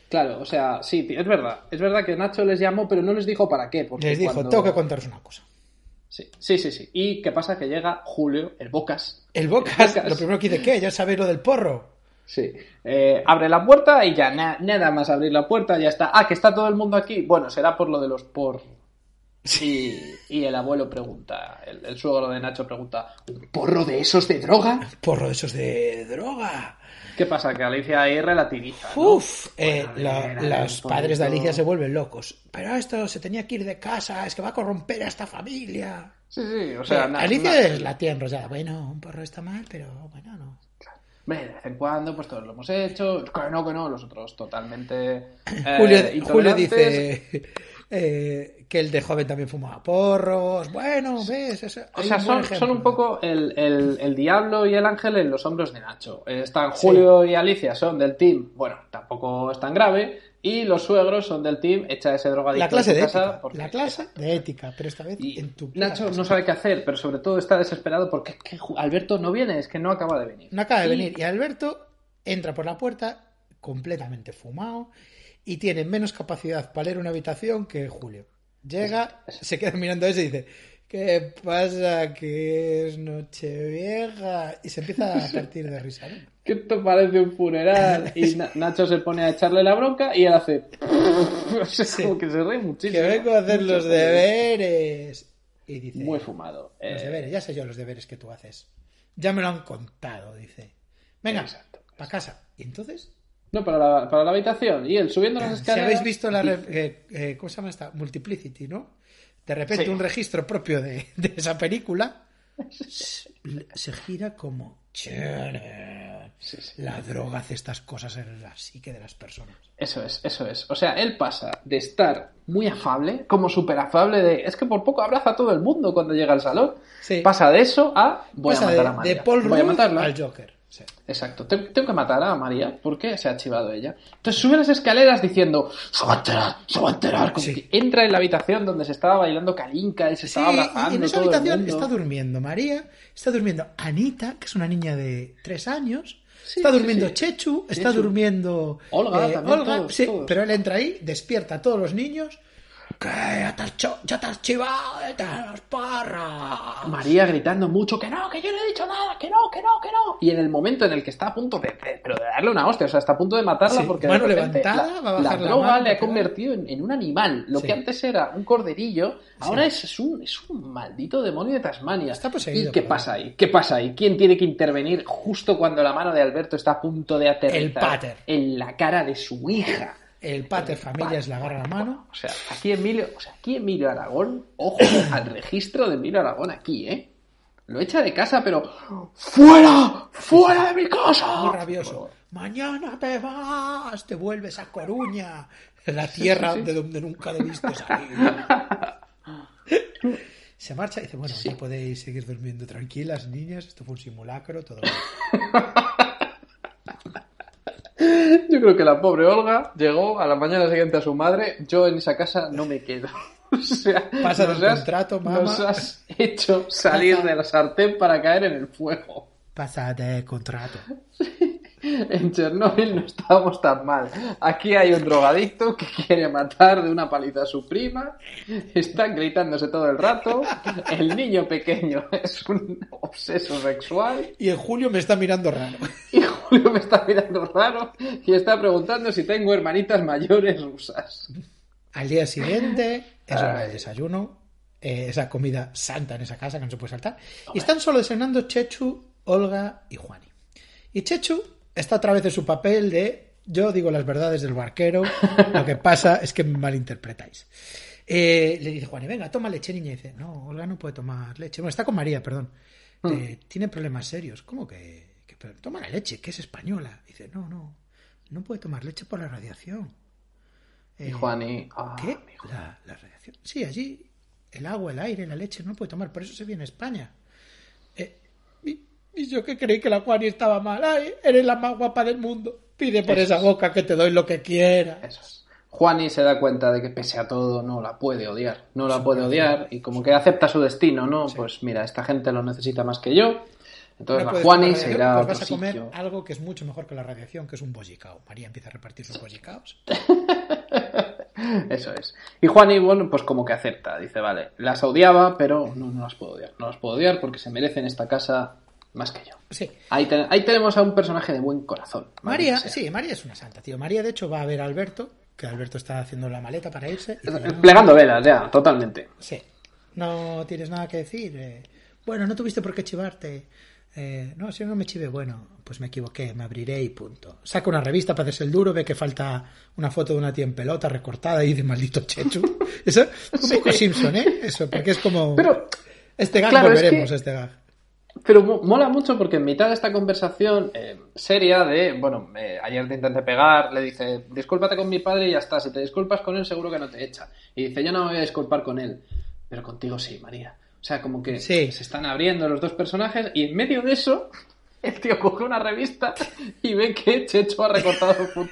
Claro, o sea, sí, tío, es verdad. Es verdad que Nacho les llamó, pero no les dijo para qué. Porque Les dijo, cuando- tengo que contaros una cosa. Sí, sí, sí, sí. ¿Y qué pasa? Que llega Julio, el Bocas. El Bocas, Bocas. lo primero que dice, ¿qué? Ya sabéis lo del porro. Sí. Eh, abre la puerta y ya na- nada más abrir la puerta, ya está. Ah, que está todo el mundo aquí. Bueno, será por lo de los por. Y, y el abuelo pregunta, el, el suegro de Nacho pregunta, ¿un porro de esos de droga? Porro de esos de droga. ¿Qué pasa? Que Alicia ahí relativiza. ¿no? Uf, eh, la- los padres de Alicia se vuelven locos. Pero esto se tenía que ir de casa, es que va a corromper a esta familia. Sí, sí, o sea, Eh, na- Alicia na- es la tía enrollada. Bueno, un porro está mal, pero bueno, no. De vez en cuando, pues todos lo hemos hecho. Que no, que no, los otros totalmente. (clears throat) eh, Julio, Julio intolerantes. dice eh, que el de joven también fumaba porros. Bueno, ves, eso- O sea, un son, son un poco el, el- el diablo y el ángel en los hombros de Nacho. Eh, Están Julio y Alicia, son del team. Bueno, tampoco es tan grave. Y los suegros son del team, echa ese drogadicto La clase de casa ética. porque- La clase de ética, pero esta vez Y en tu Nacho casa. no sabe qué hacer, pero sobre todo está desesperado porque es que Alberto no viene, es que no acaba de venir. No acaba de Y- venir. Y Alberto entra por la puerta completamente fumado y tiene menos capacidad para leer una habitación que Julio. Llega, se queda mirando eso y dice, ¿qué pasa? Que es Nochevieja. Y se empieza a partir de risa. ¿no? (laughs) que esto parece un funeral. (laughs) Y Na- Nacho se pone a echarle la bronca y él hace. (laughs) Es como que se ríe muchísimo. Que vengo a hacer Mucho los deberes. Y dice, Muy fumado. los Eh, deberes, ya sé yo los deberes que tú haces. Ya me lo han contado, dice. Venga, para casa. Y entonces, No, para la, para la habitación. Y él subiendo las si escaleras. habéis visto la... eh, eh, ¿Cómo se llama esta? Multiplicity, ¿no? De repente Sí. un registro propio de, de esa película (laughs) se, gira como... Sí, sí. La droga hace estas cosas en la psique de las personas. Eso es, eso es. O sea, él pasa de estar muy afable, como súper afable, de es que por poco abraza a todo el mundo cuando llega al salón. Sí. Pasa de eso a voy Pasa a matar de, a María. de Paul voy a matarla. al Joker. Sí. Exacto. Te- Tengo que matar a María porque se ha chivado ella. Entonces sube las escaleras diciendo se va a enterar, se va a enterar. Como Sí. que entra en la habitación donde se estaba bailando Kalinka y se estaba abrazando y en esa todo el habitación mundo. está durmiendo María, está durmiendo Anita, que es una niña de tres años, está durmiendo. Chechu, está Chechu. durmiendo Olga eh, también, Olga, todos, sí, todos. pero él entra ahí, despierta a todos los niños, que ya te ya te has chivado, ya te has parra. María gritando mucho que no, que yo no he dicho nada, que no, que no, que no. Y en el momento en el que está a punto de, de- pero de darle una hostia, o sea, está a punto de matarla Sí, porque de mano repente levantada, la, va a bajar la la droga mano le ha convertido en, en un animal. Lo Sí. que antes era un corderillo, ahora es, es un, es un maldito demonio de Tasmania. Está poseído ¿Y qué pasa ahí? ¿Qué pasa ahí? ¿Quién tiene que intervenir justo cuando la mano de Alberto está a punto de aterrizar El pater. en la cara de su hija? El pater familias le agarra la mano, O sea, aquí Emilio, o sea, aquí Emilio Aragón, ojo (coughs) al registro de Emilio Aragón aquí, ¿eh? Lo echa de casa, pero ¡fuera! ¡Fuera de mi casa! muy rabioso. Mañana te vas, te vuelves a Coruña, la tierra de donde nunca debiste (laughs) salir. Se marcha y dice, bueno, ya podéis seguir durmiendo tranquilas, niñas, esto fue un simulacro, todo bien. (laughs) (laughs) Yo creo que la pobre Olga llegó a la mañana siguiente a su madre. Yo en esa casa no me quedo. (laughs) O sea, Pasa nos del has- contrato, mamá. Nos has hecho salir de la sartén para caer en el fuego. Pasa de contrato. (laughs) En Chernóbil no estábamos tan mal. Aquí hay un drogadicto que quiere matar de una paliza a su prima. Están gritándose todo el rato. El niño pequeño es un obseso sexual. Y en julio me está mirando raro. Y Julio me está mirando raro y está preguntando si tengo hermanitas mayores rusas. Al día siguiente es hora del desayuno, eh, esa comida santa en esa casa que no se puede saltar. Y están solo desayunando Chechu, Olga y Juani. Y Chechu está otra vez en su papel de yo digo las verdades del barquero, lo que pasa es que me malinterpretáis. Eh, le dice Juani, venga, toma leche, niña. Y dice, no, Olga no puede tomar leche. Bueno, está con María, perdón. Eh, tiene problemas serios. ¿Cómo que- pero toma la leche, que es española? dice, no, no, no puede tomar leche por la radiación. Y Eh, Juani, ah, ¿Qué? La, la radiación. Sí, allí el agua, el aire, la leche no puede tomar, por eso se viene a España. Eh, y, y yo que creí que la Juani estaba mal. Ay, eres la más guapa del mundo. Pide por Eso esa es. boca que te doy lo que quieras. Eso es. Juani se da cuenta de que pese a todo no la puede odiar. No la puede odiar y como que acepta su destino, ¿no? Pues mira, esta gente lo necesita más que yo. Entonces No radiación, irá a vas a comer sitio. algo que es mucho mejor que la radiación, que es un bollicao. María empieza a repartir sus bollicaos. (laughs) Eso es. Y Juani, bueno, pues como que acepta. Dice, vale, las odiaba, pero no, no las puedo odiar. No las puedo odiar porque se merecen esta casa más que yo. Sí. Ahí, ahí tenemos a un personaje de buen corazón. María, sí, María es una santa, tío. María, de hecho, va a ver a Alberto, que Alberto está haciendo la maleta para irse. y dice, "No, Plegando velas, ya, totalmente. Sí. No tienes nada que decir. eh. Bueno, no tuviste por qué chivarte. Eh, no, si no me chive, bueno, pues me equivoqué, me abriré y punto. Saca una revista para hacerse el duro, ve que falta una foto de una tía en pelota recortada y dice maldito Chechu. (laughs) Eso es un poco Simpson, ¿eh? Eso, porque es como... Pero, este gag claro, es volveremos, que- este gag. pero mo- mola mucho porque en mitad de esta conversación eh, seria de, bueno, eh, ayer te intenté pegar, le dice, discúlpate con mi padre y ya está, si te disculpas con él seguro que no te echa. Y dice, yo no me voy a disculpar con él, pero contigo sí, María. O sea, como que Sí. se están abriendo los dos personajes y en medio de eso, (laughs) el tío coge una revista y ve que Checho ha recortado (laughs) fotos.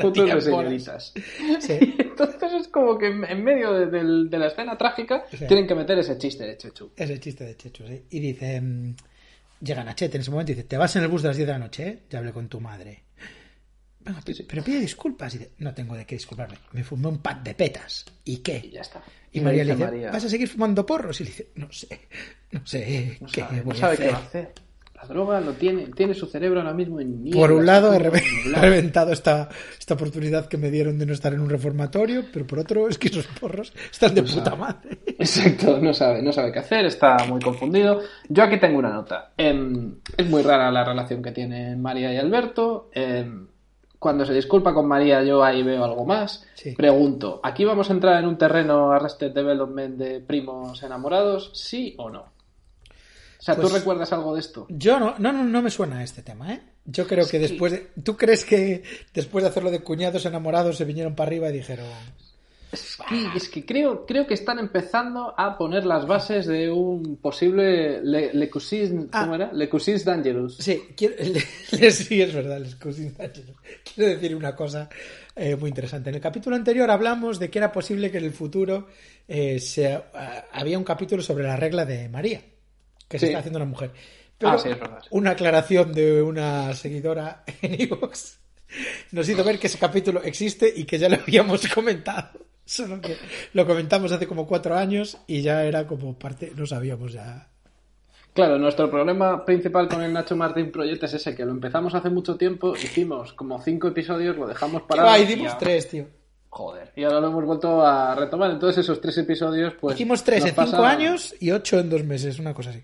Fotos de señoritas. Sí. (laughs) Entonces es como que en medio de, de la escena trágica Sí. tienen que meter ese chiste de Chechu. Es el chiste de Chechu, sí. Y dice, mm, llega Nachete en ese momento y dice, te vas en el bus de las 10 de la noche, ¿eh? Ya hablé con tu madre. Pi- pero pide disculpas. Y dice, no tengo de qué disculparme. Me fumé un pack de petas. ¿Y Y qué? ya está. Y María le dice María, ¿vas a seguir fumando porros? Y le dice, no sé, no sé no qué sabe, no a sabe hacer. qué va a hacer. La droga lo tiene, tiene su cerebro ahora mismo en niebla, Por un lado, (laughs) he reventado esta, esta oportunidad que me dieron de no estar en un reformatorio, pero por otro es que esos porros están de puta madre. (laughs) Exacto, no sabe, no sabe qué hacer, está muy confundido. Yo aquí tengo una nota. Em, es muy rara la relación que tienen María y Alberto. Em, cuando se disculpa con María, yo ahí veo algo más. Sí. Pregunto, ¿aquí vamos a entrar en un terreno Arrested Development de primos enamorados? ¿Sí o no? O sea, ¿tú Pues- recuerdas algo de esto? Yo no, no, no, no me suena este tema, ¿eh? Yo creo que después de... ¿Tú crees que después de hacerlo de cuñados enamorados se vinieron para arriba y dijeron... Es que, es que creo, creo que están empezando a poner las bases de un posible Le, Le Cousins- Ah. ¿cómo era? Le Cousins Dangerous. Sí, quiero- (laughs) le- sí, es verdad, les cousins dangerous. Quiero decir una cosa eh, muy interesante. En el capítulo anterior hablamos de que era posible que en el futuro eh, se, ah, había un capítulo sobre la regla de María, que se está haciendo una mujer. Pero Ah, sí, es verdad. una aclaración de una seguidora en Evox nos hizo ver que ese capítulo existe y que ya lo habíamos (laughs) comentado. Solo que (laughs) lo comentamos hace como cuatro años y ya era como parte, no sabíamos ya. Claro, nuestro problema principal con el Nacho Martín Project es ese, que lo empezamos hace mucho tiempo, hicimos como cinco episodios, lo dejamos ¿Qué parado. y Hicimos ya- tres, tío. Joder, y ahora lo hemos vuelto a retomar. Entonces esos tres episodios, pues... Hicimos tres en cinco años y ocho en dos meses, una cosa así.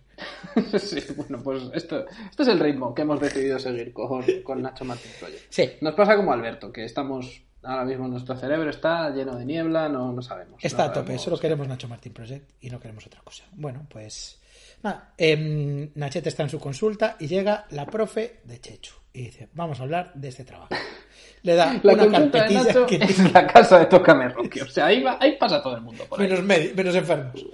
(laughs) sí, bueno, pues esto, este es el ritmo que hemos decidido seguir con, con Nacho Martín Project. Sí, Nos pasa como Alberto, que estamos... Ahora mismo nuestro cerebro está lleno de niebla, no, no sabemos. está no a tope, sabemos. solo queremos Nacho Martín Project y no queremos otra cosa. Bueno, pues nada, em, Nachete está en su consulta y llega la profe de Chechu y dice, vamos a hablar de este trabajo. Le da La una consulta de Nacho que es la casa de Tócame Rocky. O sea, ahí, va, ahí pasa todo el mundo por ahí. menos, menos enfermos.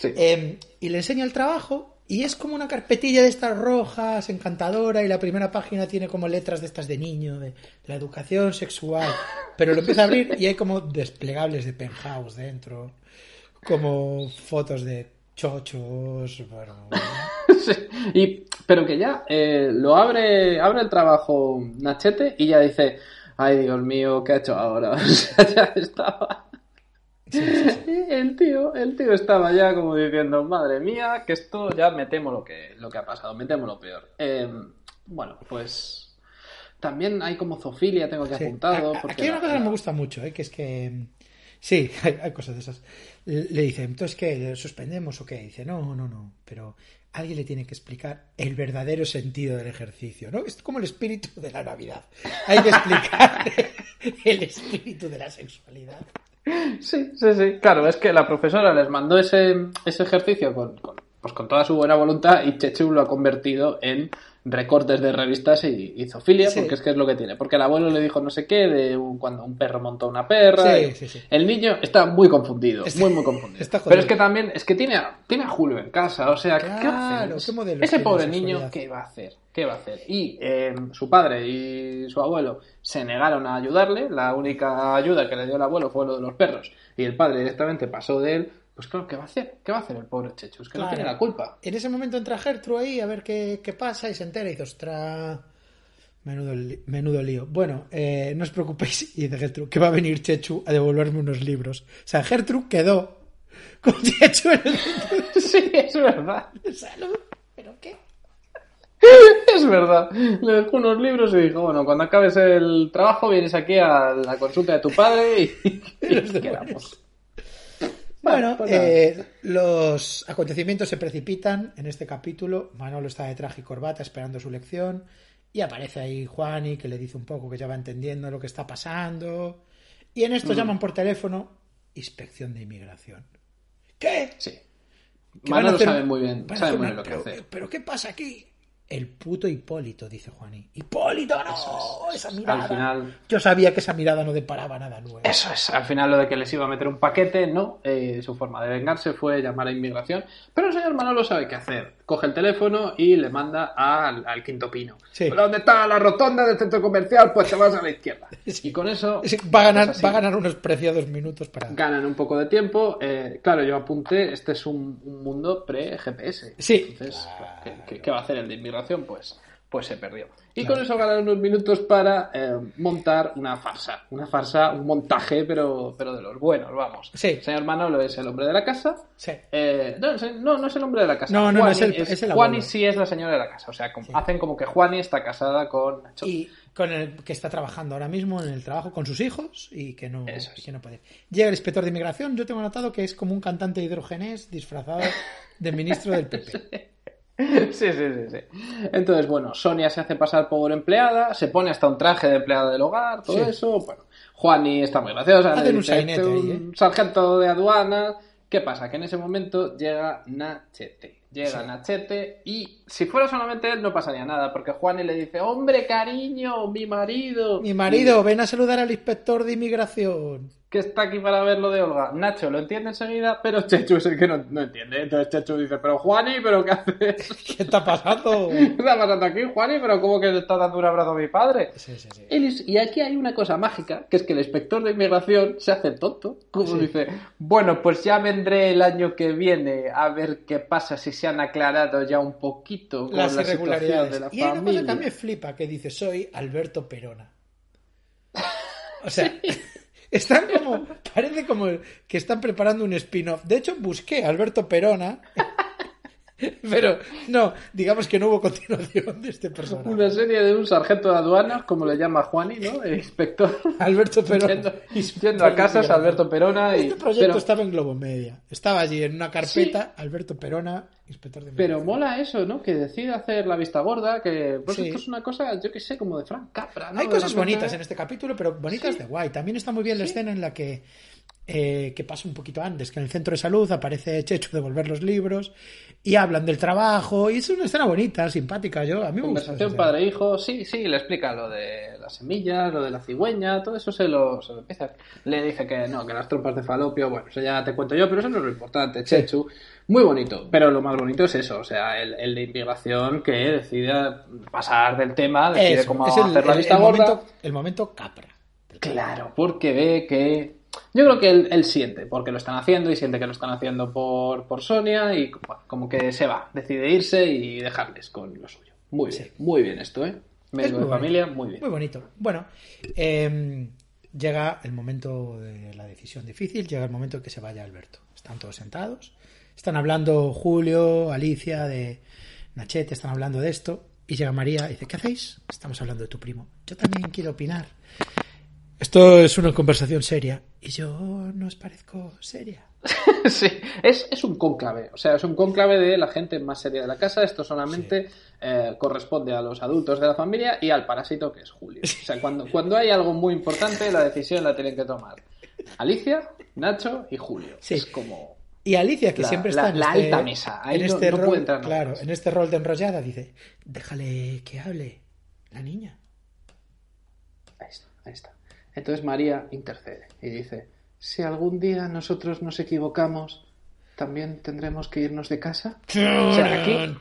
Sí. Eh, y le enseña el trabajo y es como una carpetilla de estas rojas, encantadora, y la primera página tiene como letras de estas de niño, de la educación sexual. Pero lo empieza a abrir y hay como desplegables de penthouse dentro, como fotos de chochos, bueno, (laughs) y, pero que ya eh, lo abre, abre el trabajo Nachete y ya dice, ay Dios mío, ¿qué ha hecho ahora? (laughs) O sea, ya estaba. (laughs) El tío, el tío estaba ya como diciendo, madre mía, que esto ya me temo lo que, lo que ha pasado, me temo lo peor. Eh, bueno, pues también hay como zoofilia, tengo que apuntado. A- a- porque Aquí hay una cosa que me gusta mucho, ¿eh? que es que... mm, Sí, (laughs) hay, hay cosas de esas. Le dice, entonces, ¿qué? ¿Le suspendemos o qué? Dice, no, no, no, pero alguien le tiene que explicar el verdadero sentido del ejercicio, ¿no? Es como el espíritu de la Navidad. Hay que explicar (laughs) el espíritu de la sexualidad. Sí, sí, sí. Claro, es que la profesora les mandó ese, ese ejercicio con, con- pues con toda su buena voluntad y Chechu lo ha convertido en recortes de revistas y, y zoofilia, Sí. porque es que es lo que tiene. Porque el abuelo le dijo no sé qué de un- cuando un perro montó una perra. Sí, sí, sí. El niño está muy confundido, Está- muy, muy confundido. Pero es que también, es que tiene a, tiene a Julio en casa, o sea, ¿qué Claro, qué Ese pobre niño. ¿qué va a hacer? ¿Qué va a hacer? Y eh, su padre y su abuelo se negaron a ayudarle. La única ayuda que le dio el abuelo fue lo de los perros. Y el padre directamente pasó de él. Pues claro, ¿qué va a hacer? ¿Qué va a hacer el pobre Chechu? Es que no tiene la culpa. En ese momento entra Gertrude ahí a ver qué, qué pasa y se entera y dice, ostras, menudo, li- menudo lío. Bueno, eh, no os preocupéis, y dice Gertrude, que va a venir Chechu a devolverme unos libros. O sea, Gertrude quedó con Chechu en el (laughs) sí, es verdad. (laughs) ¿Pero qué? (laughs) Es verdad. Le dejó unos libros y dijo, bueno, cuando acabes el trabajo vienes aquí a la consulta de tu padre y, y nos (laughs) quedamos. Bueno, pues eh, los acontecimientos se precipitan en este capítulo. Manolo está de traje y corbata esperando su lección. Y aparece ahí Juani que le dice un poco que ya va entendiendo lo que está pasando. Y en esto llaman por teléfono Inspección de Inmigración. ¿Qué? Sí. ¿Que van a Manolo hacer- sabe muy bien, sabe muy bien lo que pero, hacer. ¿Pero qué pasa aquí? El puto Hipólito, dice Juaní. ¡Hipólito, no! Esa mirada. Al final- Yo sabía que esa mirada no deparaba nada nuevo. Eso es, al final lo de que les iba a meter un paquete, no. Eh, su forma de vengarse fue llamar a inmigración. Pero el señor Manolo sabe qué hacer. Coge el teléfono y le manda al, al quinto pino. Sí. ¿Dónde está la rotonda del centro comercial? Pues te vas a la izquierda. (laughs) Y con eso Sí, Va a, ganar, va a ganar unos preciados minutos para. ganan un poco de tiempo. Eh, claro, yo apunté, este es un, un mundo pre-GPS. Sí. Entonces, ¿qué, qué- qué va a hacer el de inmigración? Pues, pues se perdió. Y con eso ganan unos minutos para eh, montar una farsa. Una farsa, un montaje, pero, pero de los buenos, vamos. Sí. El señor Manolo es el hombre de la casa. Sí. Eh, no, es- no, no es el hombre de la casa. No, no, no, Juani es el- es el Juani sí es la señora de la casa. O sea, como- hacen como que Juani está casada con Nacho. Y con el que está trabajando ahora mismo en el trabajo con sus hijos y que no, es. que no puede. Llega el inspector de inmigración. Yo tengo notado que es como un cantante hidrogenés disfrazado de ministro del PP. Sí, (laughs) (laughs) sí, sí, sí. Entonces, bueno, Sonia se hace pasar por empleada, se pone hasta un traje de empleada del hogar, todo Sí. eso. Bueno, Juani está muy graciosa. Hacen un dice, sainete "Este, ahí, un ¿eh?". sargento de aduanas. ¿Qué pasa? Que en ese momento llega Nachete. Llega Sí. Nachete y si fuera solamente él no pasaría nada, porque Juani le dice, hombre, cariño, mi marido. Mi marido, ven a saludar al inspector de inmigración. que está aquí para ver lo de Olga. Nacho lo entiende enseguida, pero Chechu es el que no, no entiende. Entonces Chechu dice, pero Juani, ¿pero qué haces? (laughs) ¿Qué está pasando? (laughs) ¿Qué está pasando aquí, Juani? ¿Pero cómo que le está dando un abrazo a mi padre? Sí, sí, sí. Es- y aquí hay una cosa mágica, que es que el inspector de inmigración se hace tonto. Como dice, bueno, pues ya vendré el año que viene a ver qué pasa si se han aclarado ya un poquito con Las la irregularidades. de la y hay una cosa familia. que me flipa, que dice, soy Alberto Perona. O sea, (laughs) (laughs) están como, parece como que están preparando un spin-off. De hecho, busqué a Alberto Perona, (laughs) (laughs) pero no, digamos que no hubo continuación de este personaje. Una serie de un sargento de aduanas, como le llama Juani, ¿no? El inspector. (laughs) Alberto Perona. Yendo, a casas, Alberto Perona y... Este proyecto pero- estaba en Globo Media. Estaba allí en una carpeta, Alberto Perona, inspector de Pero mola eso, ¿no? Que decide hacer la vista gorda, que pues Sí. esto es una cosa, yo que sé, como de Frank Capra, ¿no? Hay cosas bonitas en este capítulo, pero bonitas de guay. También está muy bien la escena en la que, eh, que pasa un poquito antes, que en el centro de salud aparece Chechu de volver los libros y hablan del trabajo. Y es una escena bonita, simpática. Yo, a mí me gusta. Conversación esa escena. padre-hijo, sí, sí, le explica lo de las semillas, lo de la cigüeña, todo eso se lo, se lo empieza. Le dice que no, que las trompas de falopio, bueno, eso ya te cuento yo, pero eso no es lo importante, Chechu. Muy bonito, pero lo más bonito es eso, o sea, el, el de inmigración que decide pasar del tema, decide Eso, cómo es el, hacer la el- vista gorda. momento, el momento capra. Claro, porque ve que. Yo creo que él, él siente, porque lo están haciendo y siente que lo están haciendo por, por Sonia y bueno, como que se va, decide irse y dejarles con lo suyo. Muy bien, muy bien esto, ¿eh? Es muy de bonito. familia, muy bien. Muy bonito. Bueno, eh, llega el momento de la decisión difícil, llega el momento en que se vaya Alberto. Están todos sentados, están hablando Julio, Alicia, de Nachete, están hablando de esto, y llega María y dice, ¿qué hacéis? Estamos hablando de tu primo. Yo también quiero opinar. Esto es una conversación seria. Y yo no os parezco seria. (laughs) sí, es, es un cónclave, o sea, es un cónclave de la gente más seria de la casa. Esto solamente eh, corresponde a los adultos de la familia y al parásito que es Julio. O sea, cuando, cuando hay algo muy importante, la decisión la tienen que tomar Alicia, Nacho y Julio. Sí. Es como. Y Alicia, que La- siempre la- está en la este, alta mesa. Ahí en no- este no rol, puede entrar claro, en este rol de enrollada, dice, déjale que hable la niña. Ahí está, ahí está. Entonces María intercede y dice, si algún día nosotros nos equivocamos, ¿también tendremos que irnos de casa? O sea, aquí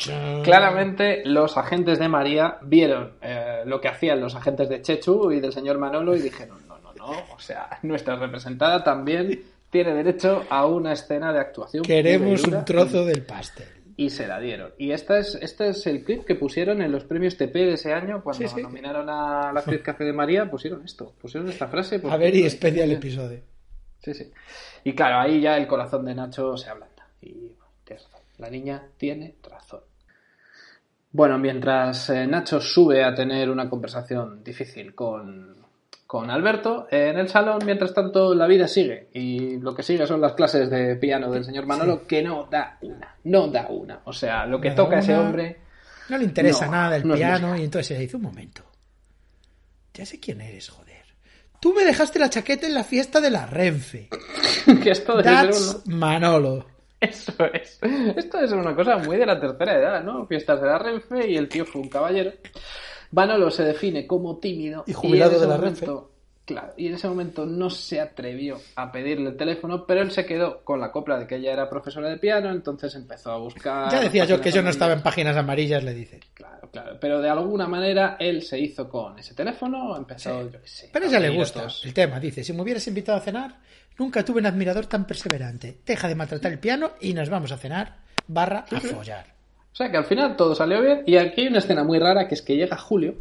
claramente los agentes de María vieron eh, lo que hacían los agentes de Chechu y del señor Manolo y dijeron, no, no, no, o sea, nuestra representada también tiene derecho a una escena de actuación. Queremos dura". un trozo del pastel. Y se la dieron. Y esta es, este es el clip que pusieron en los premios TP de ese año, cuando Sí, sí. nominaron a la actriz Café de María, pusieron esto, pusieron esta frase. A ver, y especial episodio. Sí, sí. Y claro, ahí ya el corazón de Nacho se ablanda. Y bueno, tienes razón. La niña tiene razón. Bueno, mientras eh, Nacho sube a tener una conversación difícil con, con Alberto, en el salón, mientras tanto, la vida sigue. Y lo que sigue son las clases de piano del señor Manolo, que no da una. No da una. O sea, lo que No toca ese hombre. No le interesa No, nada el no piano y entonces se dice un momento. Ya sé quién eres, joder. Tú me dejaste la chaqueta en la fiesta de la Renfe. (laughs) que esto That's un- Manolo. Eso es. Esto es una cosa muy de la tercera edad, ¿no? Fiestas de la Renfe y el tío fue un caballero. Manolo se define como tímido. Y jubilado de la momento- Claro, y en ese momento no se atrevió a pedirle el teléfono, pero él se quedó con la copla de que ella era profesora de piano, entonces empezó a buscar... Ya decía yo que yo no estaba en páginas amarillas, le dice. Claro, claro, pero de alguna manera él se hizo con ese teléfono, empezó... yo sé, Pero a ella le gusta el tema. Dice, si me hubieras invitado a cenar, nunca tuve un admirador tan perseverante. Deja de maltratar el piano y nos vamos a cenar, barra, a follar. O sea que al final todo salió bien. Y aquí hay una escena muy rara que es que llega Julio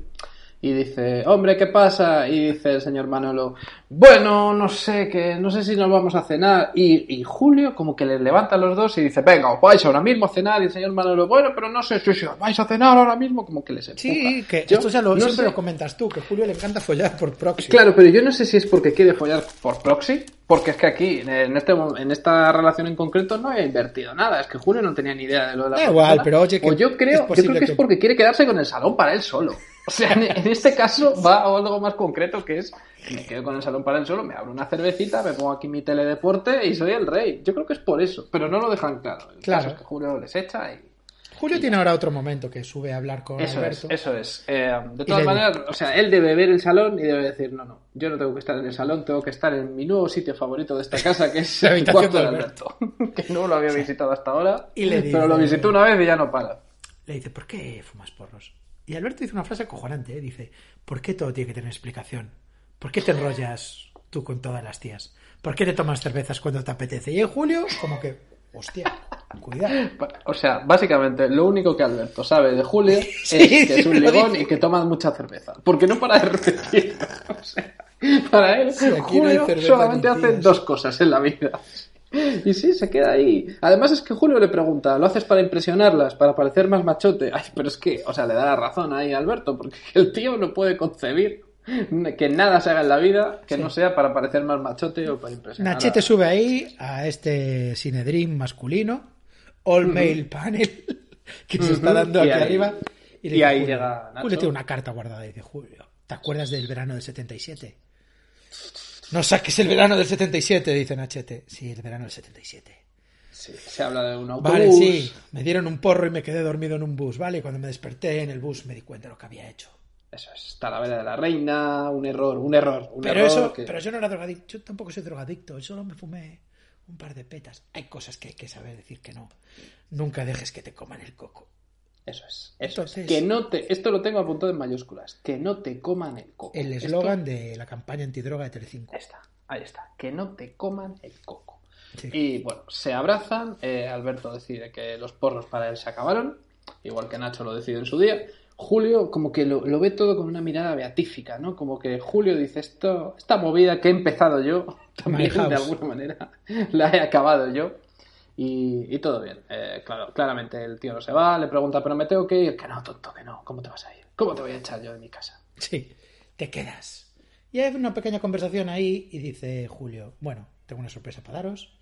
y dice, hombre, ¿qué pasa? Y dice el señor Manolo, bueno, no sé, que no sé si nos vamos a cenar. Y, y Julio como que les levanta a los dos y dice, venga, os vais ahora mismo a cenar. Y el señor Manolo, bueno, pero no sé si si os vais a cenar ahora mismo, como que les empuja. Sí, que Yo esto ya lo, no siempre sé- lo comentas tú, que Julio le encanta follar por proxy. Claro, pero yo no sé si es porque quiere follar por proxy, porque es que aquí, en, este, en esta relación en concreto, no había invertido nada. Es que Julio no tenía ni idea de lo de la Da igual, pero oye, que O yo creo, yo creo que, que- es porque quiere quedarse con el salón para él solo. O sea, en, este caso va a algo más concreto que es, me quedo con el salón para él solo, me abro una cervecita, me pongo aquí mi teledeporte y soy el rey. Yo creo que es por eso, pero no lo dejan claro. El Claro. caso es que Julio les echa y... Julio tiene ahora otro momento que sube a hablar con Eso es, Alberto. eso es. Eh, de Y todas maneras, o sea, él debe ver el salón y debe decir, no, no, yo no tengo que estar en el salón, tengo que estar en mi nuevo sitio favorito de esta casa, que es (laughs) el cuarto de Alberto, (laughs) que no lo había visitado hasta ahora, Y le pero lo visitó una vez y ya no para. Le dice, ¿por qué fumas porros? Y Alberto dice una frase acojonante, ¿eh? dice, ¿por qué todo tiene que tener explicación? ¿Por qué te enrollas tú con todas las tías? ¿Por qué te tomas cervezas cuando te apetece? Y en Julio, como que, hostia, cuidado. (laughs) O sea, básicamente, lo único que Alberto sabe de Julio (laughs) es Sí, que sí, es un ligón y que toma mucha cerveza. Porque no para de repetir. (laughs) O sea, para él, Sí, no solamente hace dos cosas en la vida. Y sí, se queda ahí. Además es que Julio le pregunta, ¿lo haces para impresionarlas, para parecer más machote? Ay, pero es que, o sea, le da la razón ahí a Alberto, porque el tío no puede concebir que nada se haga en la vida que no sea para parecer más machote o para impresionar. Nachete sube ahí a este Sinedrín masculino, All Male Panel, (laughs) que se está dando Y aquí ahí- arriba. le y ahí Julio, llega Nacho. Julio tiene una carta guardada y dice, Julio, ¿te acuerdas del verano del 77? No saques el verano del 77, dice Nachete. Sí, el verano del 77. Sí, se habla de un autobús. Vale, sí, me dieron un porro y me quedé dormido en un bus, ¿vale? Y cuando me desperté en el bus me di cuenta de lo que había hecho. Eso es, Talavera de la Reina, un error, un error, un Pero error. eso, que- pero yo no era drogadicto, yo tampoco soy drogadicto, solo me fumé un par de petas. Hay cosas que hay que saber decir que no. Nunca dejes que te coman el coco. Eso es, eso Entonces- es. Que no te, esto lo tengo apuntado en mayúsculas, que no te coman el coco. El eslogan de la campaña antidroga de Telecinco. Ahí está, ahí está, que no te coman el coco. Sí. Y bueno, se abrazan, eh, Alberto decide que los porros para él se acabaron, igual que Nacho lo decide en su día. Julio como que lo, lo ve todo con una mirada beatífica, ¿no? Como que Julio dice, esto, esta movida que he empezado yo, (laughs) también de alguna manera (laughs) la he acabado yo. Y, y todo bien. Eh, claro, claramente el tío no se va, le pregunta, pero me tengo que ir. Que no, tonto, que no. ¿Cómo te vas a ir? ¿Cómo te voy a echar yo de mi casa? Sí, te quedas. Y hay una pequeña conversación ahí y dice Julio, bueno, tengo una sorpresa para daros.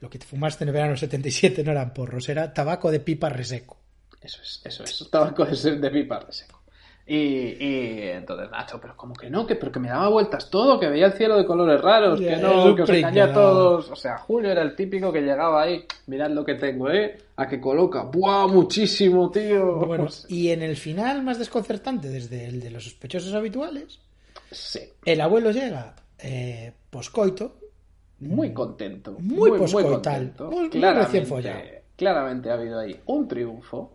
Lo que te fumaste en el verano del 77 no eran porros, era tabaco de pipa reseco. Eso es, eso es. Tabaco de, de pipa reseco. Y, y entonces Nacho, pero como que no, que pero que me daba vueltas todo, que veía el cielo de colores raros, que no, que os engañé a todos. O sea, Julio era el típico que llegaba ahí, mirad lo que tengo, ¿eh? A que coloca, ¡buah, muchísimo, tío! Bueno, (laughs) y en el final más desconcertante, desde el de los sospechosos habituales, sí, el abuelo llega eh, poscoito, muy contento. Muy poscoital, muy- muy recién follado. Claramente ha habido ahí un triunfo.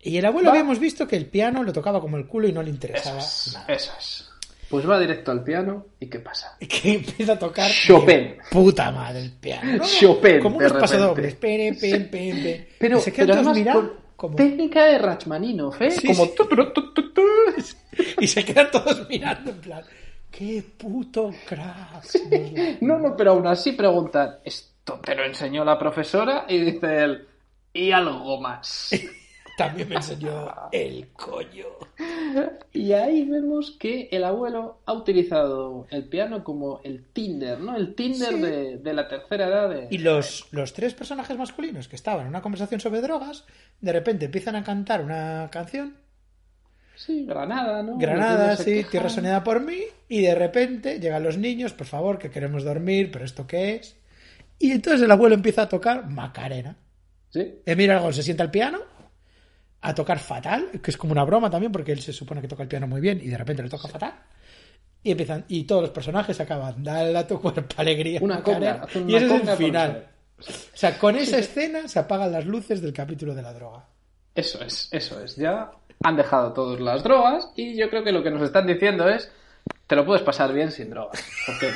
Y el abuelo Va. habíamos visto que el piano lo tocaba como el culo y no le Eso interesaba es, nada. eso es. Pues va directo al piano y ¿qué pasa? (laughs) Que empieza a tocar Chopin. puta madre el piano. No, no, Chopin, como unos repente. pasodobles. Pere, pem, pem, pem. Pero, Y se quedan todos mirando como- técnica de Rachmaninoff, ¿eh? Sí, como sí. (laughs) y se quedan todos mirando en plan, qué puto crack. No, no, pero aún así preguntan, ¿esto te lo enseñó la profesora? Y dice él, y algo más. (laughs) También me enseñó el coño. Y ahí vemos que el abuelo ha utilizado el piano como el Tinder, ¿no? El Tinder Sí. de, de la tercera edad. De... Y los, los tres personajes masculinos que estaban en una conversación sobre drogas, de repente empiezan a cantar una canción, Sí, Granada, ¿no? Granada, sí, quejan. tierra soñada por mí, y de repente llegan los niños, por favor, que queremos dormir, pero ¿esto qué es? Y entonces el abuelo empieza a tocar Macarena. ¿Sí? Emir Aragón se sienta al piano a tocar fatal, que es como una broma también, porque él se supone que toca el piano muy bien y de repente le toca fatal. Y empiezan, y todos los personajes acaban, dale a tu cuerpo alegría. Una Macarena", (laughs) conga, hacen y ese es el final. O sea, con esa escena se apagan las luces del capítulo de la droga. Eso es, eso es. Ya han dejado todas las drogas y yo creo que lo que nos están diciendo es te lo puedes pasar bien sin drogas. Porque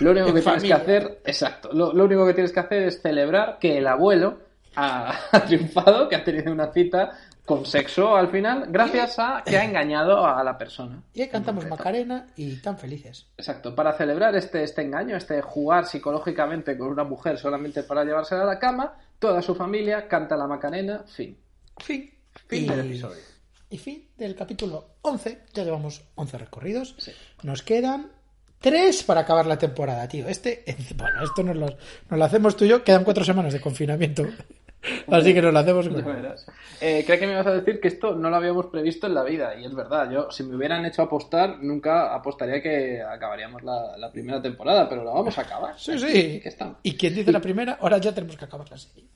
lo único (laughs) que tienes que hacer, exacto, lo, lo único que tienes que hacer es celebrar que el abuelo ha, ha (laughs) triunfado, que ha tenido una cita con sexo al final, gracias a que ha engañado a la persona. Y ahí cantamos. Macarena y tan felices. Exacto, para celebrar este, este engaño, este jugar psicológicamente con una mujer solamente para llevársela a la cama, toda su familia canta la Macarena, fin. Fin. Fin y, del episodio. y fin del capítulo 11. Ya llevamos 11 recorridos. Sí. Nos quedan 3 para acabar la temporada, tío. Este, (laughs) bueno, esto nos lo, nos lo hacemos tú y yo. Quedan 4 semanas de confinamiento. (laughs) Así que nos lo hacemos con... Eh, creo que me ibas a decir que esto no lo habíamos previsto en la vida, y es verdad. Yo, si me hubieran hecho apostar, nunca apostaría que acabaríamos la, la primera temporada, pero la vamos a acabar. Sí, sí. que. Y quien dice la primera, ahora ya tenemos que acabar la serie.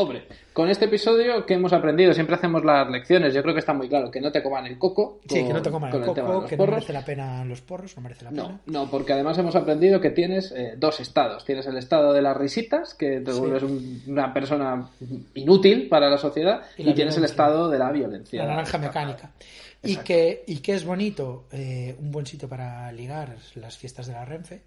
Hombre, con este episodio, ¿qué hemos aprendido? Siempre hacemos las lecciones. Yo creo que está muy claro que no te coman el coco. Sí, que no te coman el coco, que no porros. merece la pena los porros, no merece la pena. No, no, porque además hemos aprendido que tienes eh, dos estados. Tienes el estado de las risitas, que te Sí. vuelves un- una persona inútil para la sociedad, Y tienes el estado de la violencia. La naranja mecánica. Y que, y que es bonito, eh, un buen sitio para ligar las fiestas de la Renfe.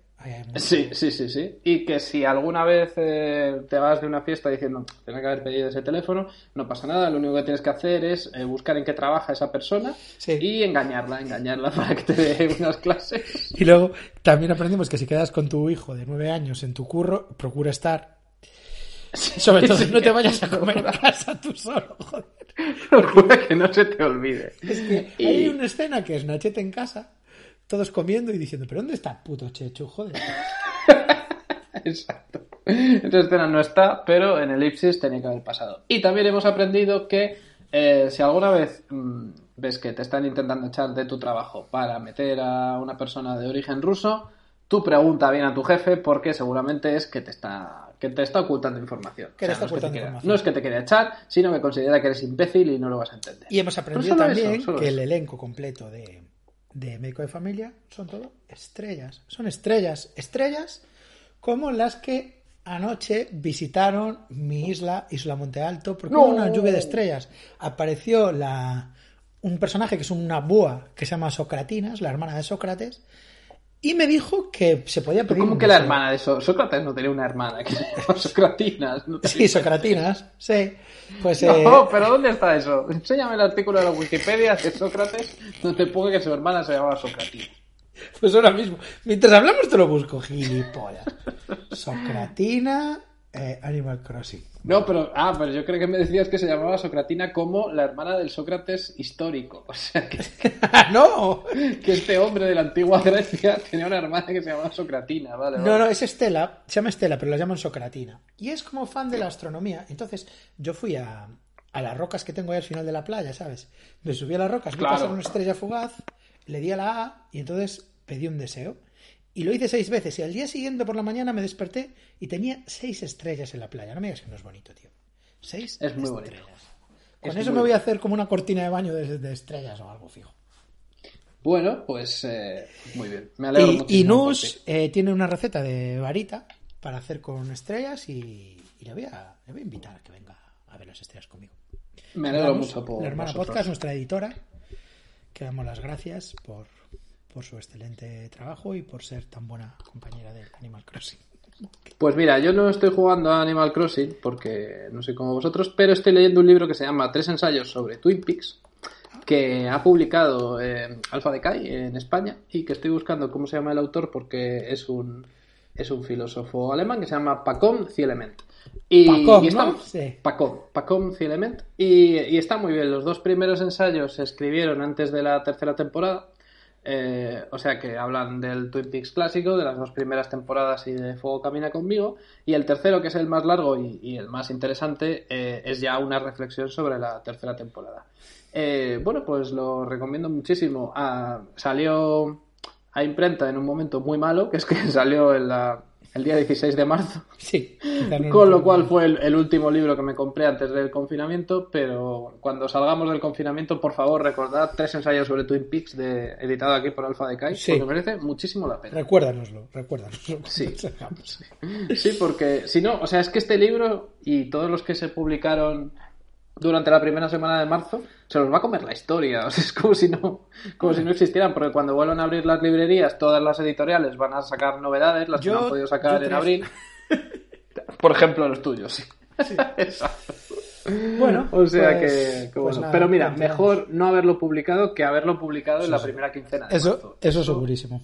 Sí, sí, sí, sí. Y que si alguna vez eh, te vas de una fiesta diciendo, tenía que haber pedido ese teléfono, no pasa nada. Lo único que tienes que hacer es eh, buscar en qué trabaja esa persona Sí. y engañarla, engañarla (laughs) para que te dé unas clases. (laughs) Y luego también aprendimos que si quedas con tu hijo de nueve años en tu curro, procura estar. Sobre todo, no te vayas a comer a casa tú solo, joder. (laughs) Procura que no se te olvide. Es que Y- hay una escena que es Nachete en casa, todos comiendo y diciendo, ¿pero dónde está puto Chechu, joder? (laughs) Exacto. Esa escena no está, pero en el Ipsis tenía que haber pasado. Y también hemos aprendido que eh, si alguna vez mm, ves que te están intentando echar de tu trabajo para meter a una persona de origen ruso, tú pregunta bien a tu jefe porque seguramente es que te está, que te está ocultando información. Que te está no, es que ocultando quiera- información. no es que te quiera echar, sino que considera que eres imbécil y no lo vas a entender. Y hemos aprendido también eso, que eso. el elenco completo de, de Médico de Familia son todo estrellas. Son estrellas, estrellas como las que anoche visitaron mi isla, Isla Monte Alto, porque ¡No! hubo una lluvia de estrellas. Apareció la, un personaje que es una búa que se llama Socratinas, la hermana de Sócrates, y me dijo que se podía pedir. ¿Cómo que la hermana de? Sócrates no tenía una hermana, que se llama Socratinas. no Sí, Socratinas, sí. Pues No, eh, pero ¿dónde está eso? Enséñame el artículo de la Wikipedia de Sócrates donde pone que su hermana se llamaba Socratina. Pues ahora mismo. Mientras hablamos te lo busco, gilipollas. Socratina, eh, Animal Crossing. No, pero, ah, pero yo creo que me decías que se llamaba Socratina como la hermana del Sócrates histórico. (laughs) O sea, que, (laughs) ¡No! que este hombre de la antigua Grecia (laughs) tenía una hermana que se llamaba Socratina, vale. No, no, es Estela, se llama Estela, pero la llaman Socratina. Y es como fan de la astronomía. Entonces, yo fui a, a las rocas que tengo ahí al final de la playa, ¿sabes? Me subí a las rocas, vi Claro. pasar una estrella fugaz, le di a la A y entonces pedí un deseo. Y lo hice seis veces. Y al día siguiente por la mañana me desperté y tenía seis estrellas en la playa. No me digas que no es bonito, tío. Seis Es muy bonito. estrellas. Con Es eso me voy a bonito. hacer como una cortina de baño de, de estrellas o algo fijo. Bueno, pues eh, muy bien. Me alegro Y, y Nus eh, tiene una receta de varita para hacer con estrellas y, y le, voy a, le voy a invitar a que venga a ver las estrellas conmigo. Me alegro mucho por La hermana vosotros. Podcast, nuestra editora, que damos las gracias por, por su excelente trabajo y por ser tan buena compañera del Animal Crossing. Pues mira, yo no estoy jugando a Animal Crossing porque no soy como vosotros, pero estoy leyendo un libro que se llama Tres ensayos sobre Twin Peaks que ha publicado eh, Alfa Decay en España y que estoy buscando cómo se llama el autor porque es un es un filósofo alemán que se llama Pacom Cielement. Y, Pacom, y está, ¿no? Sí. Pacom, Pacom y está muy bien. Los dos primeros ensayos se escribieron antes de la tercera temporada. Eh, o sea que hablan del Twin Peaks clásico, de las dos primeras temporadas y de Fuego Camina conmigo. Y el tercero, que es el más largo y, el más interesante, eh, es ya una reflexión sobre la tercera temporada. Eh, bueno, pues lo recomiendo muchísimo. Ah, salió a imprenta en un momento muy malo, que es que (laughs) salió en la, el día 16 de marzo. (laughs) Sí. no Con lo cual fue el, el último libro que me compré antes del confinamiento, pero cuando salgamos del confinamiento, por favor, recordad tres ensayos sobre Twin Peaks de, editado aquí por Alfa de Kai, Sí. porque merece muchísimo la pena. Recuérdanoslo, recuérdanoslo. Sí. (laughs) Sí, porque si no, o sea, es que este libro y todos los que se publicaron durante la primera semana de marzo se los va a comer la historia. (laughs) O sea, es como si no, como si no existieran, porque cuando vuelvan a abrir las librerías, todas las editoriales van a sacar novedades, las que no han podido sacar en abril. (laughs) Por ejemplo, los tuyos, sí. (laughs) Exacto. Bueno, O sea pues- que, que pues bueno. nada, Pero mira, mejor no haberlo publicado que haberlo publicado en la primera quincena de Eso, marzo. eso segurísimo.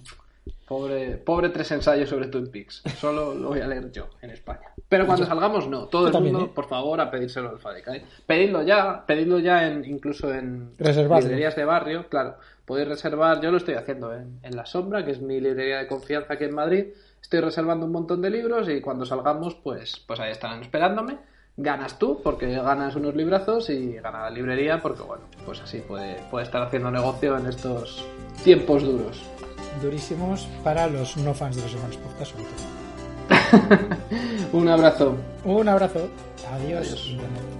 Pobre, pobre tres ensayos sobre Twin Peaks. Solo lo voy a leer yo en España. Pero cuando salgamos, no. Todo el también, mundo, ¿eh? por favor, a pedírselo al Fadeca. ¿eh? Pedidlo ya, pedidlo ya en, incluso en librerías de barrio. Claro, podéis reservar. Yo lo estoy haciendo en, en La Sombra, que es mi librería de confianza aquí en Madrid. Estoy reservando un montón de libros y cuando salgamos, pues, pues ahí estarán esperándome. Ganas tú, porque ganas unos librazos, y gana la librería, porque bueno, pues así puede, puede estar haciendo negocio en estos tiempos duros. Durísimos para los no fans de los hermanos sobre todo. (laughs) Un abrazo. Un abrazo. Adiós. Adiós.